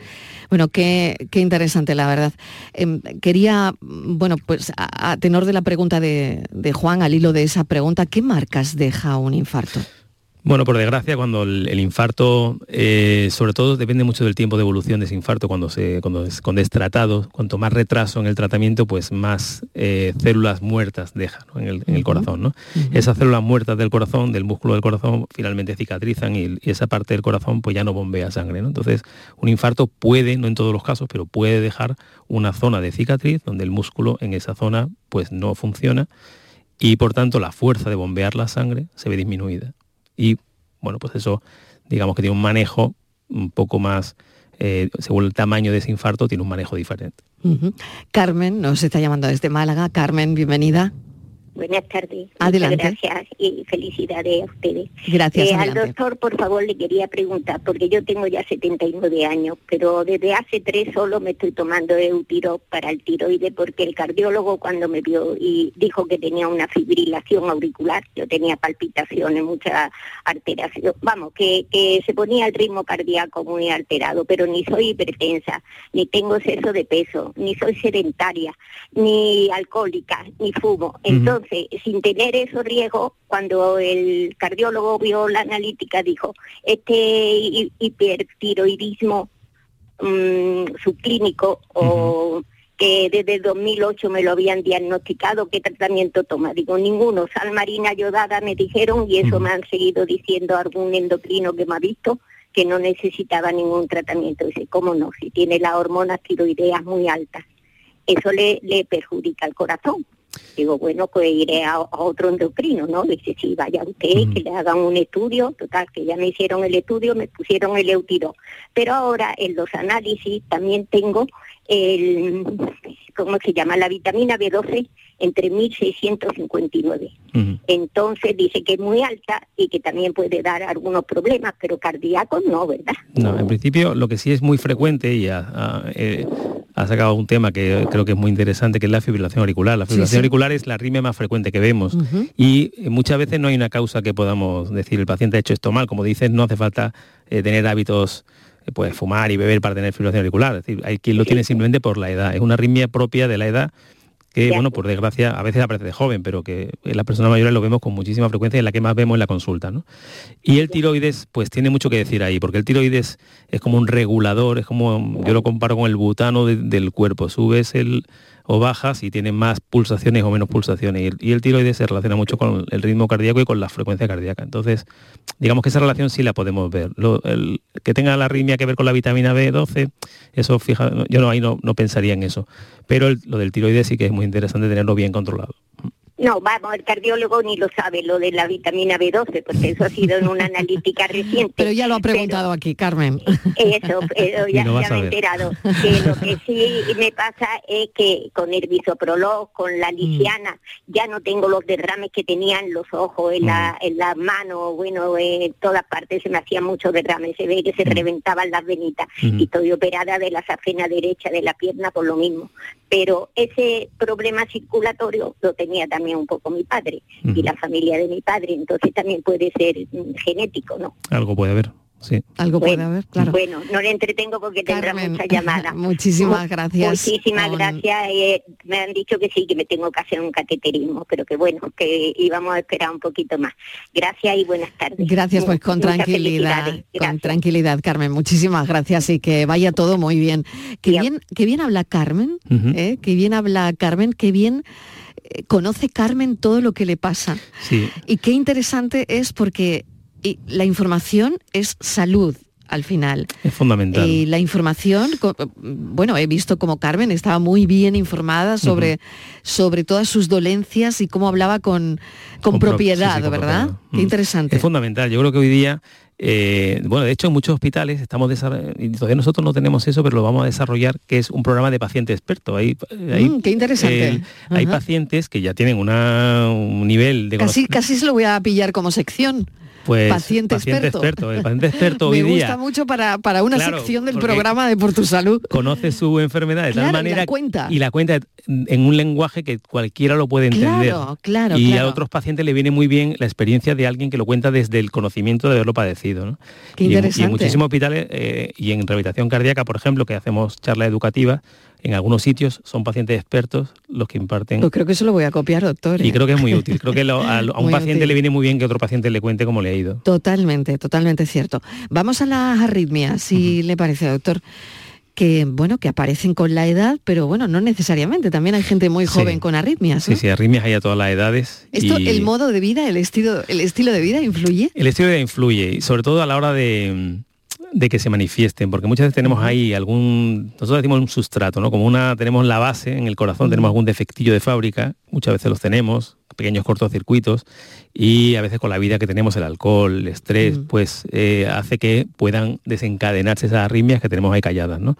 Bueno, qué, interesante, la verdad. Em, quería, bueno, pues a, tenor de la pregunta de, de Juan, al hilo de esa pregunta, ¿qué marcas deja un infarto? Bueno, por desgracia, cuando el, infarto, eh, sobre todo depende mucho del tiempo de evolución de ese infarto, cuando, se, cuando, es, cuando es tratado, cuanto más retraso en el tratamiento, pues más eh, células muertas deja en, el, corazón. ¿no? Esas células muertas del corazón, del músculo del corazón, finalmente cicatrizan y, esa parte del corazón pues ya no bombea sangre. ¿no? Entonces, un infarto puede, no en todos los casos, pero puede dejar una zona de cicatriz donde el músculo en esa zona pues no funciona y por tanto la fuerza de bombear la sangre se ve disminuida y bueno, pues eso digamos que tiene un manejo un poco más, eh, según el tamaño de ese infarto, tiene un manejo diferente. Carmen nos está llamando desde Málaga. Carmen, bienvenida. Buenas tardes. Adelante. Muchas gracias y felicidades a ustedes. Gracias. Eh, al doctor, por favor, le quería preguntar, porque yo tengo ya 79 años, pero desde hace tres solo me estoy tomando Eutiro para el tiroide, porque el cardiólogo cuando me vio y dijo que tenía una fibrilación auricular, yo tenía palpitaciones, mucha alteración, vamos, que, que se ponía el ritmo cardíaco muy alterado, pero ni soy hipertensa, ni tengo exceso de peso, ni soy sedentaria, ni alcohólica, ni fumo. Entonces, sin tener esos riesgos, cuando el cardiólogo vio la analítica, dijo, este hipertiroidismo mm, subclínico o que desde 2008 me lo habían diagnosticado, ¿qué tratamiento toma? Digo, ninguno, sal marina yodada me dijeron y eso me han seguido diciendo algún endocrino que me ha visto que no necesitaba ningún tratamiento. Dice, ¿cómo no? Si tiene las hormonas tiroideas muy altas. Eso le, le perjudica al corazón. Digo, bueno, pues iré a, otro endocrino, ¿no? Dice, sí, vaya usted, que le hagan un estudio. Total, que ya me hicieron el estudio, me pusieron el eutiro. Pero ahora en los análisis también tengo el, ¿cómo se llama? La vitamina B12 entre 1659. Entonces dice que es muy alta y que también puede dar algunos problemas, pero cardíacos no, ¿verdad? No, en principio lo que sí es muy frecuente y ha, eh, sacado un tema que creo que es muy interesante, que es la fibrilación auricular. La fibrilación auricular es la arritmia más frecuente que vemos y muchas veces no hay una causa que podamos decir el paciente ha hecho esto mal. Como dices, no hace falta eh, tener hábitos eh, pues fumar y beber para tener fibrilación auricular. Es decir, hay quien lo tiene simplemente por la edad. Es una arritmia propia de la edad que, bueno, por desgracia, a veces aparece de joven, pero que en las personas mayores lo vemos con muchísima frecuencia y la que más vemos en la consulta. ¿no? Y el tiroides, pues tiene mucho que decir ahí, porque el tiroides es como un regulador, es como, yo lo comparo con el butano del cuerpo. Subes el, o bajas y tienen más pulsaciones o menos pulsaciones. Y el, tiroides se relaciona mucho con el ritmo cardíaco y con la frecuencia cardíaca. Entonces, digamos que esa relación sí la podemos ver. el, que tenga la arritmia que ver con la vitamina B12, eso fija, yo no ahí no, no pensaría en eso. Pero lo del tiroides sí que es muy interesante tenerlo bien controlado. No, vamos, el cardiólogo ni lo sabe, lo de la vitamina B12, porque eso ha sido en una analítica [laughs] reciente. Pero ya lo ha preguntado aquí, Carmen. Eso, [laughs] pero ya, me he enterado. [laughs] Que lo que sí me pasa es que con el bisoprolol, con la mm. lisiana, ya no tengo los derrames que tenían los ojos, en, la, mm. en las manos, bueno, en todas partes se me hacían muchos derrames, se ve que se mm. reventaban las venitas. Y estoy operada de la safena derecha de la pierna por lo mismo. Pero ese problema circulatorio lo tenía también un poco mi padre y la familia de mi padre, entonces también puede ser mm, genético, ¿no? Algo puede haber. Algo puede haber, claro. Bueno, no le entretengo porque tendrá muchas llamadas. [laughs] Muchísimas gracias. Muchísimas gracias. Eh, me han dicho que sí, que me tengo que hacer un cateterismo, pero que bueno, que íbamos a esperar un poquito más. Gracias y buenas tardes. Gracias, pues con tranquilidad. Con tranquilidad, Carmen. Muchísimas gracias y que vaya todo muy bien. Qué bien, qué bien habla Carmen, ¿eh? qué bien habla Carmen, qué bien eh, conoce Carmen todo lo que le pasa. Sí. Y qué interesante es porque la información es salud al final. Es fundamental. Y la información, bueno, he visto como Carmen estaba muy bien informada sobre, sobre todas sus dolencias y cómo hablaba con, con, propiedad, ¿verdad? Qué interesante. Es fundamental. Yo creo que hoy día eh, bueno, de hecho en muchos hospitales estamos y todavía nosotros no tenemos eso, pero lo vamos a desarrollar, que es un programa de paciente experto. Hay, mm, qué interesante. Eh, hay pacientes que ya tienen un nivel de... Casi, casi se lo voy a pillar como sección. Pues, paciente, experto. El paciente experto [laughs] hoy Me gusta mucho para, para una sección del programa de Por tu Salud. Conoce su enfermedad de tal manera y la cuenta. y la cuenta en un lenguaje que cualquiera lo puede entender. Claro, claro, y a otros pacientes le viene muy bien la experiencia de alguien que lo cuenta desde el conocimiento de haberlo padecido. ¿no? Qué interesante. Y en, muchísimos hospitales eh, y en rehabilitación cardíaca, por ejemplo, que hacemos charla educativa, en algunos sitios son pacientes expertos los que imparten. Pues creo que eso lo voy a copiar, doctor. Y ¿eh? creo que es muy [laughs] útil. Creo que a, un paciente le viene muy bien que otro paciente le cuente cómo le ha ido. Totalmente, totalmente cierto. Vamos a las arritmias, si le parece, doctor que bueno que aparecen con la edad, pero bueno, no necesariamente. También hay gente muy joven con arritmias. Sí, sí, arritmias hay a todas las edades. ¿Esto, el modo de vida, el estilo, el estilo de vida influye? El estilo de vida influye, y sobre todo a la hora de, de que se manifiesten, porque muchas veces tenemos ahí algún, nosotros decimos un sustrato, ¿no? Como una, tenemos la base en el corazón, tenemos algún defectillo de fábrica, muchas veces los tenemos, pequeños cortocircuitos, y a veces con la vida que tenemos, el alcohol, el estrés, pues eh, hace que puedan desencadenarse esas arritmias que tenemos ahí calladas, ¿no?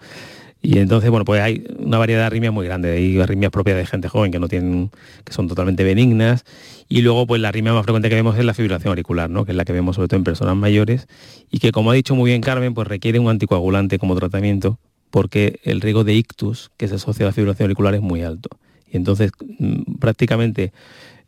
Y entonces, bueno, pues hay una variedad de arritmias muy grande. Hay arritmias propias de gente joven que no tienen, que son totalmente benignas. Y luego, pues la arritmia más frecuente que vemos es la fibrilación auricular, ¿no? Que es la que vemos sobre todo en personas mayores. Y que, como ha dicho muy bien Carmen, pues requiere un anticoagulante como tratamiento, porque el riesgo de ictus que se asocia a la fibrilación auricular es muy alto. Y entonces, mm, prácticamente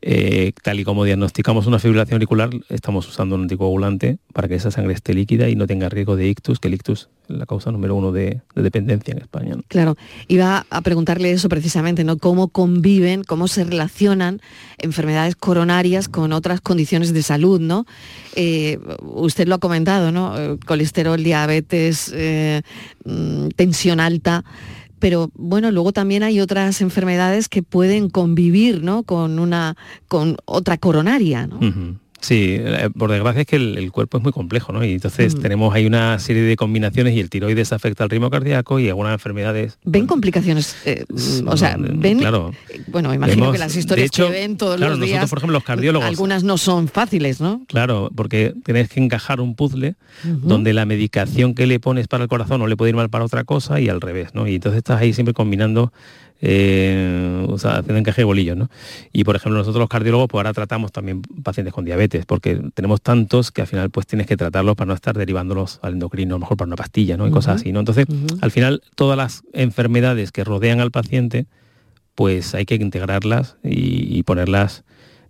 eh, tal y como diagnosticamos una fibrilación auricular, estamos usando un anticoagulante para que esa sangre esté líquida y no tenga riesgo de ictus, que el ictus es la causa número uno de, dependencia en España. Claro, iba a preguntarle eso precisamente, ¿no? ¿Cómo conviven, cómo se relacionan enfermedades coronarias con otras condiciones de salud, ¿no? Eh, usted lo ha comentado, ¿no? Eh, colesterol, diabetes, mm, tensión alta pero bueno, luego también hay otras enfermedades que pueden convivir, ¿no? Con una, con otra coronaria, ¿no? Sí, eh, por desgracia es que el, cuerpo es muy complejo, ¿no? Y entonces tenemos ahí una serie de combinaciones y el tiroides afecta al ritmo cardíaco y algunas enfermedades. ¿Ven complicaciones? Eh, o sea, ven. Claro, bueno, imagino que las historias que ven todos los días. Nosotros, por ejemplo, los cardiólogos. Algunas no son fáciles, ¿no? Claro, porque tienes que encajar un puzzle donde la medicación que le pones para el corazón no le puede ir mal para otra cosa y al revés, ¿no? Y entonces estás ahí siempre combinando eh, o sea, haciendo encaje de bolillos, ¿no? Y por ejemplo, nosotros los cardiólogos, pues ahora tratamos también pacientes con diabetes, porque tenemos tantos que al final pues tienes que tratarlos para no estar derivándolos al endocrino, a lo mejor para una pastilla, ¿no? Y cosas así, ¿no? Entonces, al final, todas las enfermedades que rodean al paciente, pues hay que integrarlas y, ponerlas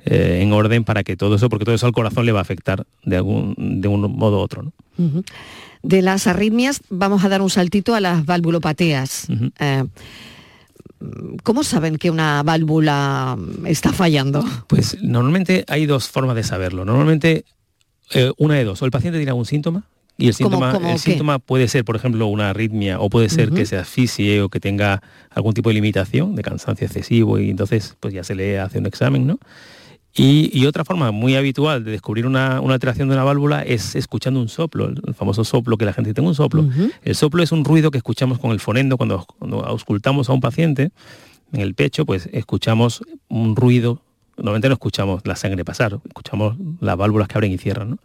eh, en orden para que todo eso, porque todo eso al corazón le va a afectar de algún de un modo u otro, ¿no? De las arritmias vamos a dar un saltito a las valvulopatías. ¿Cómo saben que una válvula está fallando? Pues normalmente hay dos formas de saberlo. Normalmente eh, una de dos. O el paciente tiene algún síntoma y el síntoma, el síntoma puede ser, por ejemplo, una arritmia o puede ser que se asfixie o que tenga algún tipo de limitación de cansancio excesivo y entonces pues ya se le hace un examen, ¿no? Y, otra forma muy habitual de descubrir una, alteración de una válvula es escuchando un soplo, el, famoso soplo que la gente tiene un soplo. El soplo es un ruido que escuchamos con el fonendo cuando, cuando auscultamos a un paciente en el pecho, pues escuchamos un ruido, normalmente no escuchamos la sangre pasar, escuchamos las válvulas que abren y cierran, ¿no?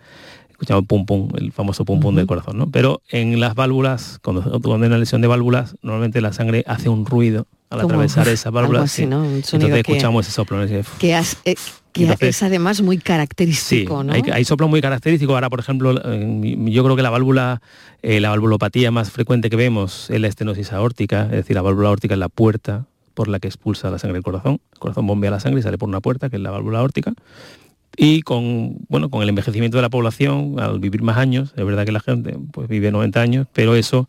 escuchamos pum pum, el famoso pum pum del corazón, ¿no? Pero en las válvulas, cuando, cuando hay una lesión de válvulas, normalmente la sangre hace un ruido al atravesar [laughs] esa válvula. Entonces escuchamos ese soplo. Que, eh, es además muy característico, sí, hay, soplo muy característico. Ahora, por ejemplo, yo creo que la válvula, eh, la valvulopatía más frecuente que vemos es la estenosis aórtica, es decir, la válvula aórtica es la puerta por la que expulsa la sangre del corazón. El corazón bombea la sangre y sale por una puerta, que es la válvula aórtica. Y con, bueno, con el envejecimiento de la población, al vivir más años, es verdad que la gente pues, vive 90 años, pero eso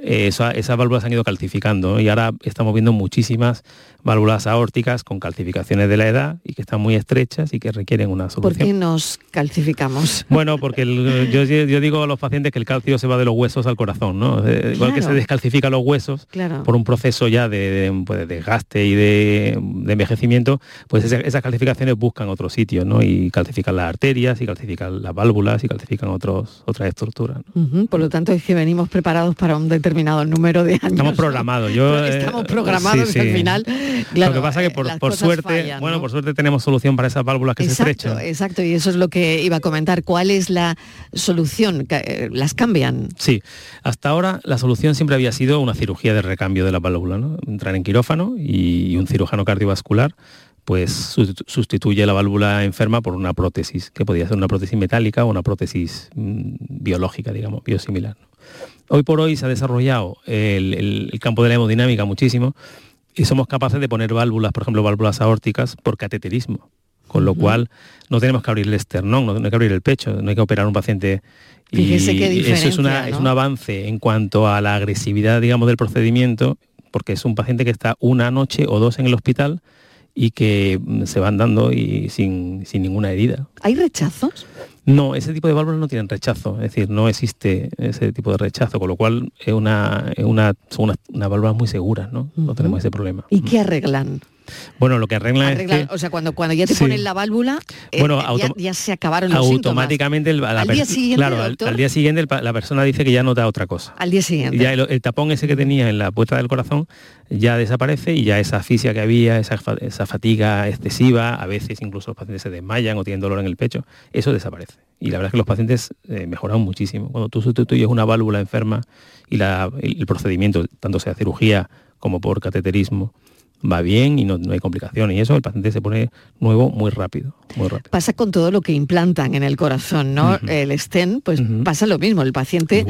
eh, esas válvulas han ido calcificando y ahora estamos viendo muchísimas válvulas aórticas con calcificaciones de la edad y que están muy estrechas y que requieren una solución. ¿Por qué nos calcificamos? [laughs] Bueno, porque yo, digo a los pacientes que el calcio se va de los huesos al corazón, ¿no? Igual que se descalcifican los huesos por un proceso ya de, pues, desgaste y de, envejecimiento, pues esas, calcificaciones buscan otros sitios, ¿no? Y calcifican las arterias, y calcifican las válvulas, y calcifican otros, otras estructuras. Por lo tanto, es que venimos preparados para un determinado número de años. Estamos programados. Yo, [laughs] Estamos programados al final lo que pasa es que por, suerte, bueno, por suerte tenemos solución para esas válvulas que se estrechan. Exacto, y eso es lo que iba a comentar. ¿Cuál es la solución? Eh, ¿Las cambian? Sí, hasta ahora la solución siempre había sido una cirugía de recambio de la válvula, ¿no? Entrar en quirófano y un cirujano cardiovascular pues sustituye la válvula enferma por una prótesis, que podría ser una prótesis metálica o una prótesis mm, biológica, digamos, biosimilar. Hoy por hoy se ha desarrollado el campo de la hemodinámica muchísimo y somos capaces de poner válvulas, por ejemplo, válvulas aórticas por cateterismo. Con lo cual no tenemos que abrir el esternón, no, hay que abrir el pecho, no hay que operar a un paciente. y eso es, es un avance en cuanto a la agresividad, digamos, del procedimiento, porque es un paciente que está una noche o dos en el hospital y que se van dando y sin, sin ninguna herida. ¿Hay rechazos? No, ese tipo de válvulas no tienen rechazo, es decir, no existe ese tipo de rechazo, con lo cual es una, una, son unas, válvulas muy seguras, ¿no? No tenemos ese problema. ¿Y qué arreglan? Bueno, lo que arregla es O sea, cuando, cuando ya te ponen la válvula, eh, bueno, ya, se acabaron los automáticamente El, al día siguiente, claro, al, día siguiente la persona dice que ya no da otra cosa. Al día siguiente. Ya el, tapón ese que tenía en la puerta del corazón ya desaparece y ya esa asfixia que había, esa, esa fatiga excesiva, a veces incluso los pacientes se desmayan o tienen dolor en el pecho, eso desaparece. Y la verdad es que los pacientes eh, mejoran muchísimo. Cuando tú sustituyes una válvula enferma y la, el procedimiento, tanto sea cirugía como por cateterismo, va bien y no, hay complicaciones. Y eso el paciente se pone nuevo muy rápido, muy rápido. Pasa con todo lo que implantan en el corazón, ¿no? El stent, pues pasa lo mismo. El paciente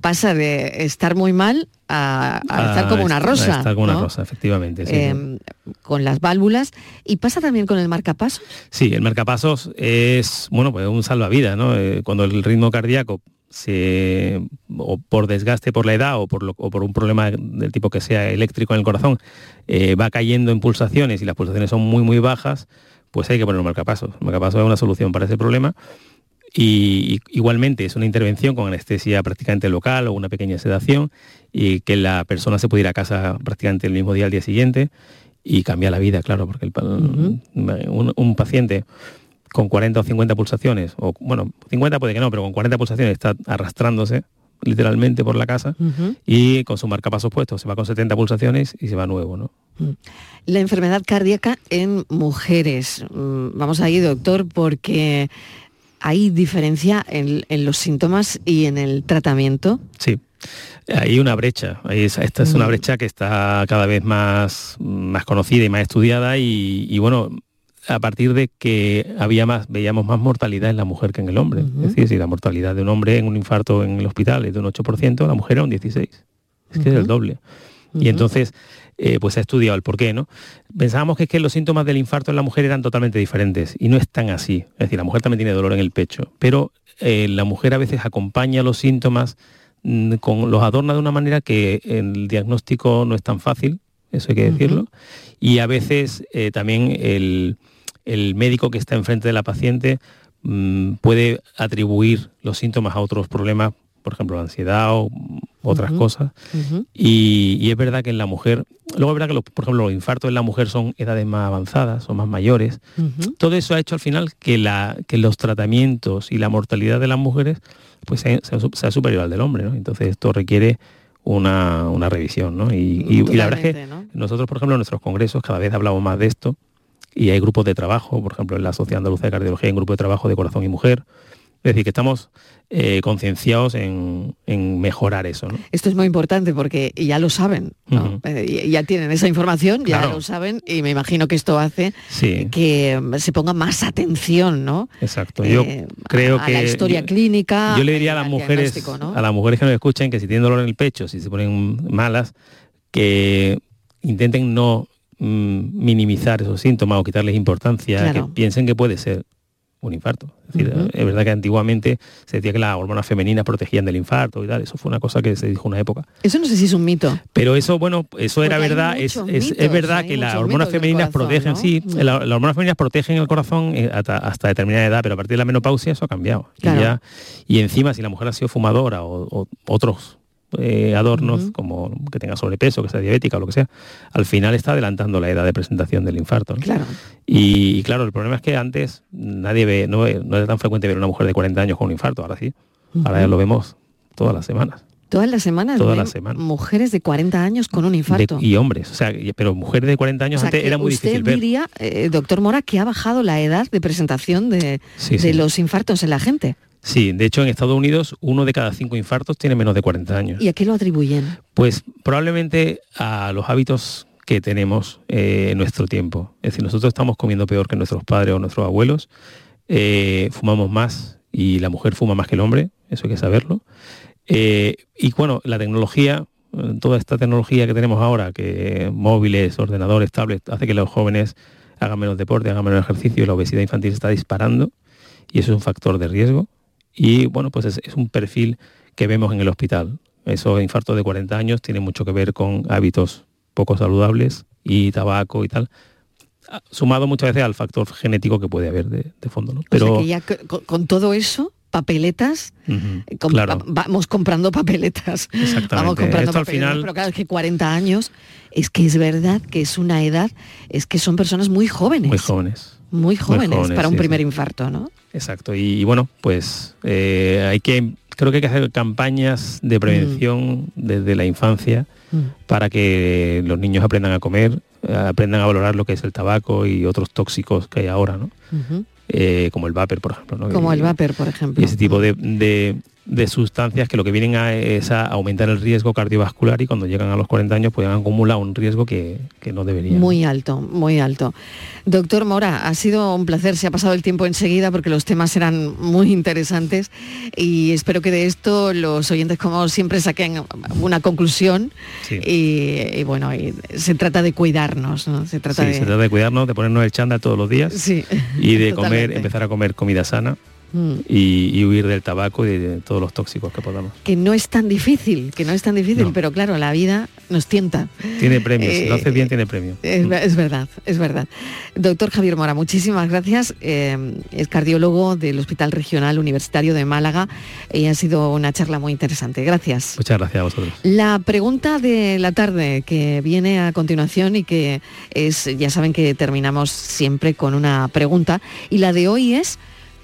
pasa de estar muy mal a, estar como una rosa. estar como una rosa, efectivamente. Em, con las válvulas. ¿Y pasa también con el marcapasos? Sí, el marcapasos es, bueno, pues un salvavidas, ¿no? Eh, cuando el ritmo cardíaco se, o por desgaste por la edad o por, por un problema del tipo que sea eléctrico en el corazón, eh, va cayendo en pulsaciones y las pulsaciones son muy muy bajas, pues hay que poner un marcapasos. El marcapasos es una solución para ese problema y, igualmente es una intervención con anestesia prácticamente local o una pequeña sedación y que la persona se puede ir a casa prácticamente el mismo día al día siguiente y cambia la vida, claro, porque un paciente con 40 o 50 pulsaciones, o bueno, 50 puede que no, pero con 40 pulsaciones está arrastrándose literalmente por la casa y con su marcapasos puesto se va con 70 pulsaciones y se va nuevo, ¿no? Mm. La enfermedad cardíaca en mujeres. Mm, vamos ahí, doctor, porque hay diferencia en, los síntomas y en el tratamiento. Sí. Hay una brecha, esta es una brecha que está cada vez más, más conocida y más estudiada y, y bueno, a partir de que había más, veíamos más mortalidad en la mujer que en el hombre. Es decir, si la mortalidad de un hombre en un infarto en el hospital es de un 8%, la mujer era un 16%. Es que es el doble. Y entonces, eh, pues se ha estudiado el por qué, ¿no? Pensábamos que, es que los síntomas del infarto en la mujer eran totalmente diferentes y no es tan así. Es decir, la mujer también tiene dolor en el pecho, pero eh, la mujer a veces acompaña los síntomas, mm, con, los adorna de una manera que el diagnóstico no es tan fácil, eso hay que decirlo, y a veces eh, también el, el médico que está enfrente de la paciente mm, puede atribuir los síntomas a otros problemas, por ejemplo, ansiedad o otras cosas. y, es verdad que en la mujer, luego es verdad que, por ejemplo, los infartos en la mujer son edades más avanzadas, son más mayores. Todo eso ha hecho al final que, la, que los tratamientos y la mortalidad de las mujeres pues sea, superior al del hombre. Entonces esto requiere una, revisión. Y, la verdad es que nosotros, por ejemplo, en nuestros congresos cada vez hablamos más de esto y hay grupos de trabajo, por ejemplo, en la Sociedad Andaluza de Cardiología hay un grupo de trabajo de corazón y mujer. Es decir, que estamos eh, concienciados en, mejorar eso. Esto es muy importante porque ya lo saben, eh, ya tienen esa información, ya lo saben y me imagino que esto hace que se ponga más atención, ¿no? Exacto. Yo eh, creo a, que la historia clínica. Yo le diría a las mujeres, a las mujeres que nos escuchen que si tienen dolor en el pecho, si se ponen malas, que intenten no Mm, minimizar esos síntomas o quitarles importancia, que piensen que puede ser un infarto. Es, verdad que antiguamente se decía que las hormonas femeninas protegían del infarto y tal, eso fue una cosa que se dijo en una época. Eso no sé si es un mito. Pero eso, bueno, eso era verdad, es, verdad que las hormonas femeninas protegen, sí, las hormonas femeninas protegen el corazón eh, hasta, determinada edad, pero a partir de la menopausia eso ha cambiado. Y, encima si la mujer ha sido fumadora o otros eh, adornos, como que tenga sobrepeso, que sea diabética o lo que sea, al final está adelantando la edad de presentación del infarto. Claro. Y, claro, el problema es que antes nadie ve, no, no era tan frecuente ver una mujer de 40 años con un infarto, ahora sí. Ahora ya lo vemos todas las semanas. Todas las semanas. Todas las semanas. Mujeres de 40 años con un infarto. y hombres, o sea, pero mujeres de 40 años antes era muy difícil ver. diría, eh, doctor Mora, que ha bajado la edad de presentación de, de los infartos en la gente. Sí, de hecho en Estados Unidos uno de cada cinco infartos tiene menos de 40 años. ¿Y a qué lo atribuyen? Pues probablemente a los hábitos que tenemos eh, en nuestro tiempo. Es decir, nosotros estamos comiendo peor que nuestros padres o nuestros abuelos, eh, fumamos más y la mujer fuma más que el hombre, eso hay que saberlo. Eh, y bueno, la tecnología, toda esta tecnología que tenemos ahora, que móviles, ordenadores, tablets, hace que los jóvenes hagan menos deporte, hagan menos ejercicio y la obesidad infantil está disparando y eso es un factor de riesgo y bueno, pues es, un perfil que vemos en el hospital. Esos infartos de 40 años tienen mucho que ver con hábitos poco saludables y tabaco y tal, ah, sumado muchas veces al factor genético que puede haber de, fondo. ¿no? Pero que ya con, todo eso, papeletas, vamos comprando papeletas. [laughs] Exactamente. Vamos comprando al final... Pero claro, es que 40 años, es que es verdad que es una edad, es que son personas muy jóvenes. Muy jóvenes. Muy jóvenes, para un primer infarto, ¿no? Exacto, y, bueno, pues eh, hay que, creo que hay que hacer campañas de prevención mm. desde la infancia mm. para que los niños aprendan a comer, aprendan a valorar lo que es el tabaco y otros tóxicos que hay ahora, ¿no? Eh, como el vapor, por ejemplo. Como el vapor, por ejemplo. Y ese tipo de, de sustancias que lo que vienen a, es a aumentar el riesgo cardiovascular y cuando llegan a los 40 años pueden acumular un riesgo que, no deberían. Muy alto, muy alto. Doctor Mora, ha sido un placer, se ha pasado el tiempo enseguida porque los temas eran muy interesantes y espero que de esto los oyentes como siempre saquen una conclusión y, bueno, se trata de cuidarnos, ¿no? Se trata, de... se trata de cuidarnos, de ponernos el chándal todos los días y de [laughs] comer, empezar a comer comida sana Mm. y, huir del tabaco y de, todos los tóxicos que podamos. Que no es tan difícil, que no es tan difícil, pero claro, la vida nos tienta. Tiene premio, si lo hace bien tiene premio. Es, verdad, es verdad. Doctor Javier Mora, muchísimas gracias. Eh, es cardiólogo del Hospital Regional Universitario de Málaga y ha sido una charla muy interesante. Gracias. Muchas gracias a vosotros. La pregunta de la tarde que viene a continuación y que es, ya saben que terminamos siempre con una pregunta y la de hoy es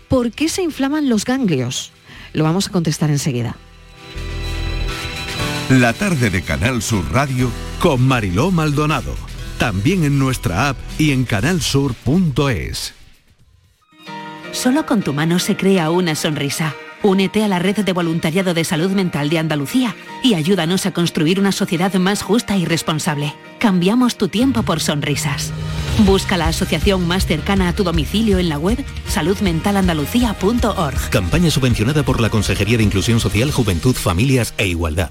¿Por qué se inflaman los ganglios? Lo vamos a contestar enseguida. La tarde de Canal Sur Radio con Mariló Maldonado. También en nuestra app y en canalsur.es. Solo con tu mano se crea una sonrisa. Únete a la red de voluntariado de salud mental de Andalucía y ayúdanos a construir una sociedad más justa y responsable. Cambiamos tu tiempo por sonrisas. Busca la asociación más cercana a tu domicilio en la web saludmentalandalucía.org. Campaña subvencionada por la Consejería de Inclusión Social, Juventud, Familias e Igualdad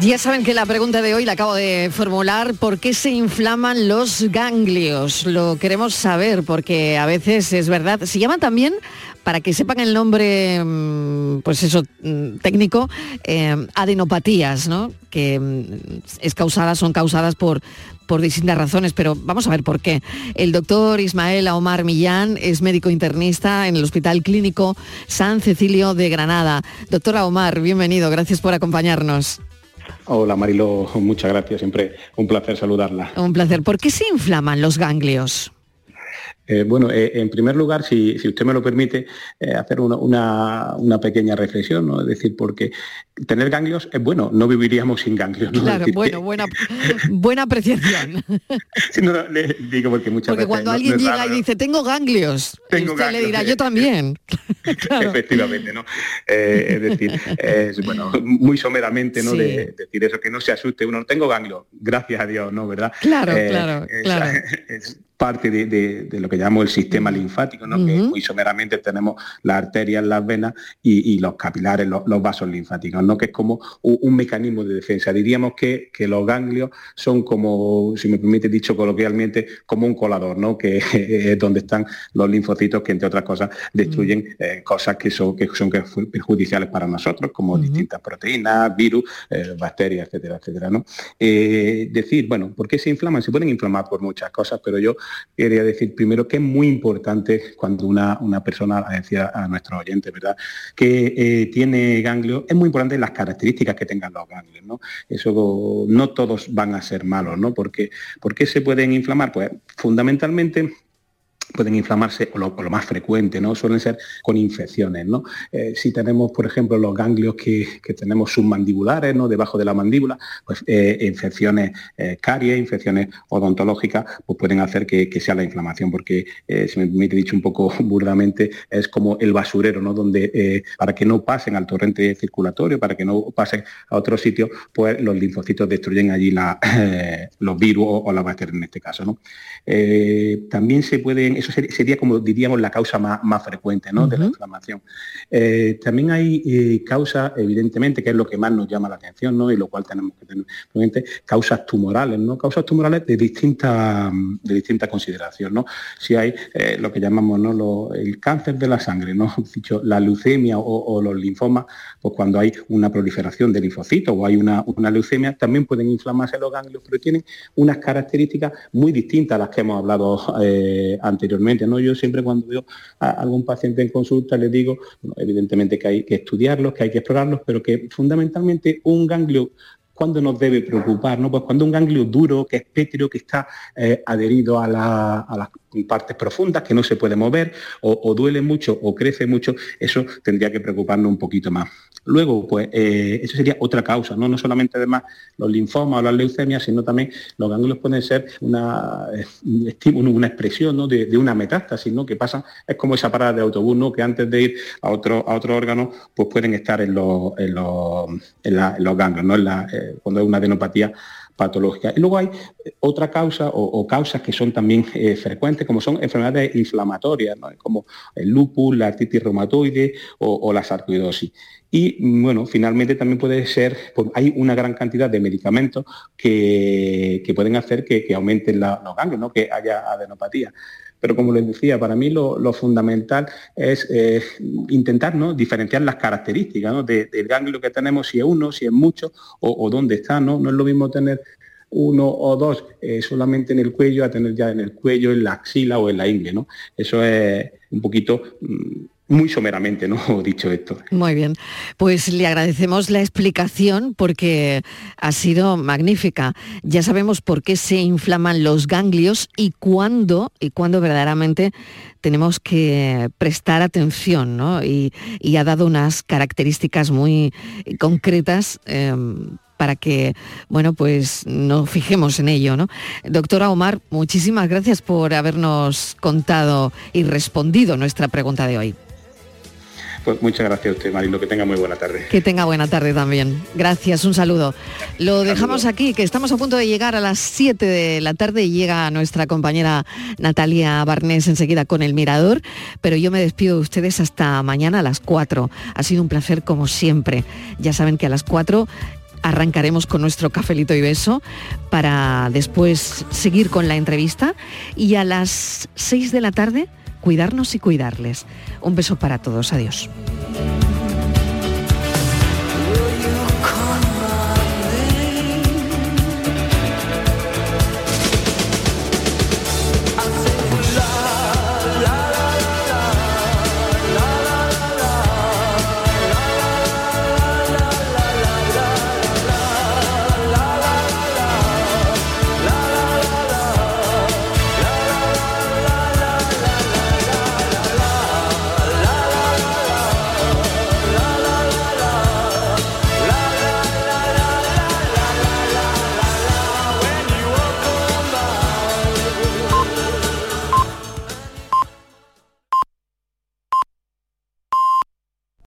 Ya saben que la pregunta de hoy la acabo de formular. ¿Por qué se inflaman los ganglios? Lo queremos saber porque a veces es verdad. Se llaman también, para que sepan el nombre, mm, pues eso, mm, técnico, eh, adenopatías, ¿no? Que mm, es causada, son causadas por, por distintas razones, pero vamos a ver por qué. El doctor Ismael Omar Millán es médico internista en el Hospital Clínico San Cecilio de Granada. Doctora Omar, bienvenido, gracias por acompañarnos. Hola Marilo, muchas gracias, siempre un placer saludarla. Un placer. ¿Por qué se inflaman los ganglios? Eh, bueno, eh, en primer lugar, si, usted me lo permite, eh, hacer una, pequeña reflexión, ¿no? Es decir, porque tener ganglios es bueno, no viviríamos sin ganglios. Claro, bueno, buena, [laughs] buena apreciación. [laughs] digo porque muchas porque cuando alguien llega y dice, tengo ganglios, usted le dirá, yo también. [laughs] Efectivamente, ¿no? es decir, es bueno, muy someramente, ¿no? De, decir eso, que no se asuste uno, no tengo ganglios, gracias a Dios, ¿no? ¿Verdad? Claro, claro, claro parte de, lo que llamamos el sistema linfático, ¿no? que muy someramente tenemos las arterias, las venas y, los capilares, los, vasos linfáticos, ¿no? que es como un, mecanismo de defensa. Diríamos que, los ganglios son como, si me permite dicho coloquialmente, como un colador, ¿no? que [laughs] es donde están los linfocitos que, entre otras cosas, destruyen eh, cosas que son, que son perjudiciales para nosotros, como distintas proteínas, virus, eh, bacterias, etcétera, etcétera. ¿no? Eh, decir, bueno, ¿por qué se inflaman? Se pueden inflamar por muchas cosas, pero yo quería decir primero que es muy importante cuando una, una persona, decía a nuestros oyentes, ¿verdad?, que eh, tiene ganglios, es muy importante las características que tengan los ganglios, ¿no? Eso no todos van a ser malos, ¿no? Porque, ¿Por qué se pueden inflamar? Pues fundamentalmente pueden inflamarse, o lo, más frecuente, ¿no? Suelen ser con infecciones, ¿no? Eh, si tenemos, por ejemplo, los ganglios que, tenemos submandibulares, ¿no? Debajo de la mandíbula, pues eh, infecciones eh, caries, infecciones odontológicas, pues pueden hacer que, sea la inflamación, porque, si me permite dicho un poco [laughs] burdamente, es como el basurero, ¿no? Donde, para que no pasen al torrente circulatorio, para que no pasen a otro sitio, pues los linfocitos destruyen allí la, [laughs] los virus o, la bacteria en este caso, ¿no? también se pueden eso sería, como diríamos la causa más, frecuente de la inflamación. Eh, también hay eh, causas, evidentemente, que es lo que más nos llama la atención, ¿no? y lo cual tenemos que tener presente, causas tumorales, ¿no? causas tumorales de distinta, de distinta consideración. ¿no? Si hay eh, lo que llamamos ¿no? el cáncer de la sangre, ¿no? [laughs] Dicho, la leucemia o, los linfomas, pues cuando hay una proliferación de linfocitos o hay una, una leucemia, también pueden inflamarse los ganglios, pero tienen unas características muy distintas a las que hemos hablado antes anteriormente. ¿no? Yo siempre cuando veo a algún paciente en consulta les digo, evidentemente que hay que estudiarlos, que hay que explorarlos, pero que fundamentalmente un ganglio cuando nos debe preocupar? Pues cuando un ganglio duro, que es pétreo, que está eh, adherido a, las partes profundas, que no se puede mover, o, duele mucho o crece mucho, eso tendría que preocuparnos un poquito más. Luego, pues eh, eso sería otra causa, ¿no? no solamente además los linfomas o las leucemias, sino también los ganglios pueden ser una, un estímulo, una expresión de, una metástasis, ¿no? que pasa, es como esa parada de autobús, ¿no? que antes de ir a otro, a otro órgano, pues pueden estar en los, en los, ganglios, ¿no? Eh, cuando hay una adenopatía patológica. Y luego hay eh, otra causa o, causas que son también eh, frecuentes, como son enfermedades inflamatorias, como el lupus, la artritis reumatoide o, la sarcoidosis. Y mm, bueno, finalmente también puede ser, pues, hay una gran cantidad de medicamentos que, pueden hacer que, aumenten los ganglios, que haya adenopatía. Pero como les decía, para mí lo, fundamental es eh, intentar ¿no? diferenciar las características del ganglio que tenemos, si es uno, si es mucho o, dónde está. ¿no? no es lo mismo tener uno o dos eh, solamente en el cuello a tener ya en el cuello, en la axila o en la ingle. ¿no? Eso es un poquito mm, muy someramente, ¿no? [laughs] Dicho esto. Muy bien. Pues le agradecemos la explicación porque ha sido magnífica. Ya sabemos por qué se inflaman los ganglios y cuándo, y cuándo verdaderamente tenemos que prestar atención, ¿no? Y, ha dado unas características muy concretas. Em, para que, bueno, pues nos fijemos en ello, ¿no? Doctora Omar, muchísimas gracias por habernos contado y respondido nuestra pregunta de hoy. Pues muchas gracias a usted, Marilo, que tenga muy buena tarde. Que tenga buena tarde también. Gracias, un saludo. Lo dejamos aquí, que estamos a punto de llegar a las 7 de la tarde y llega nuestra compañera Natalia Barnés enseguida con el Mirador, pero yo me despido de ustedes hasta mañana a las 4. Ha sido un placer como siempre. Ya saben que a las 4 arrancaremos con nuestro cafelito y beso para después seguir con la entrevista y a las 6 de la tarde cuidarnos y cuidarles. Un beso para todos. Adiós.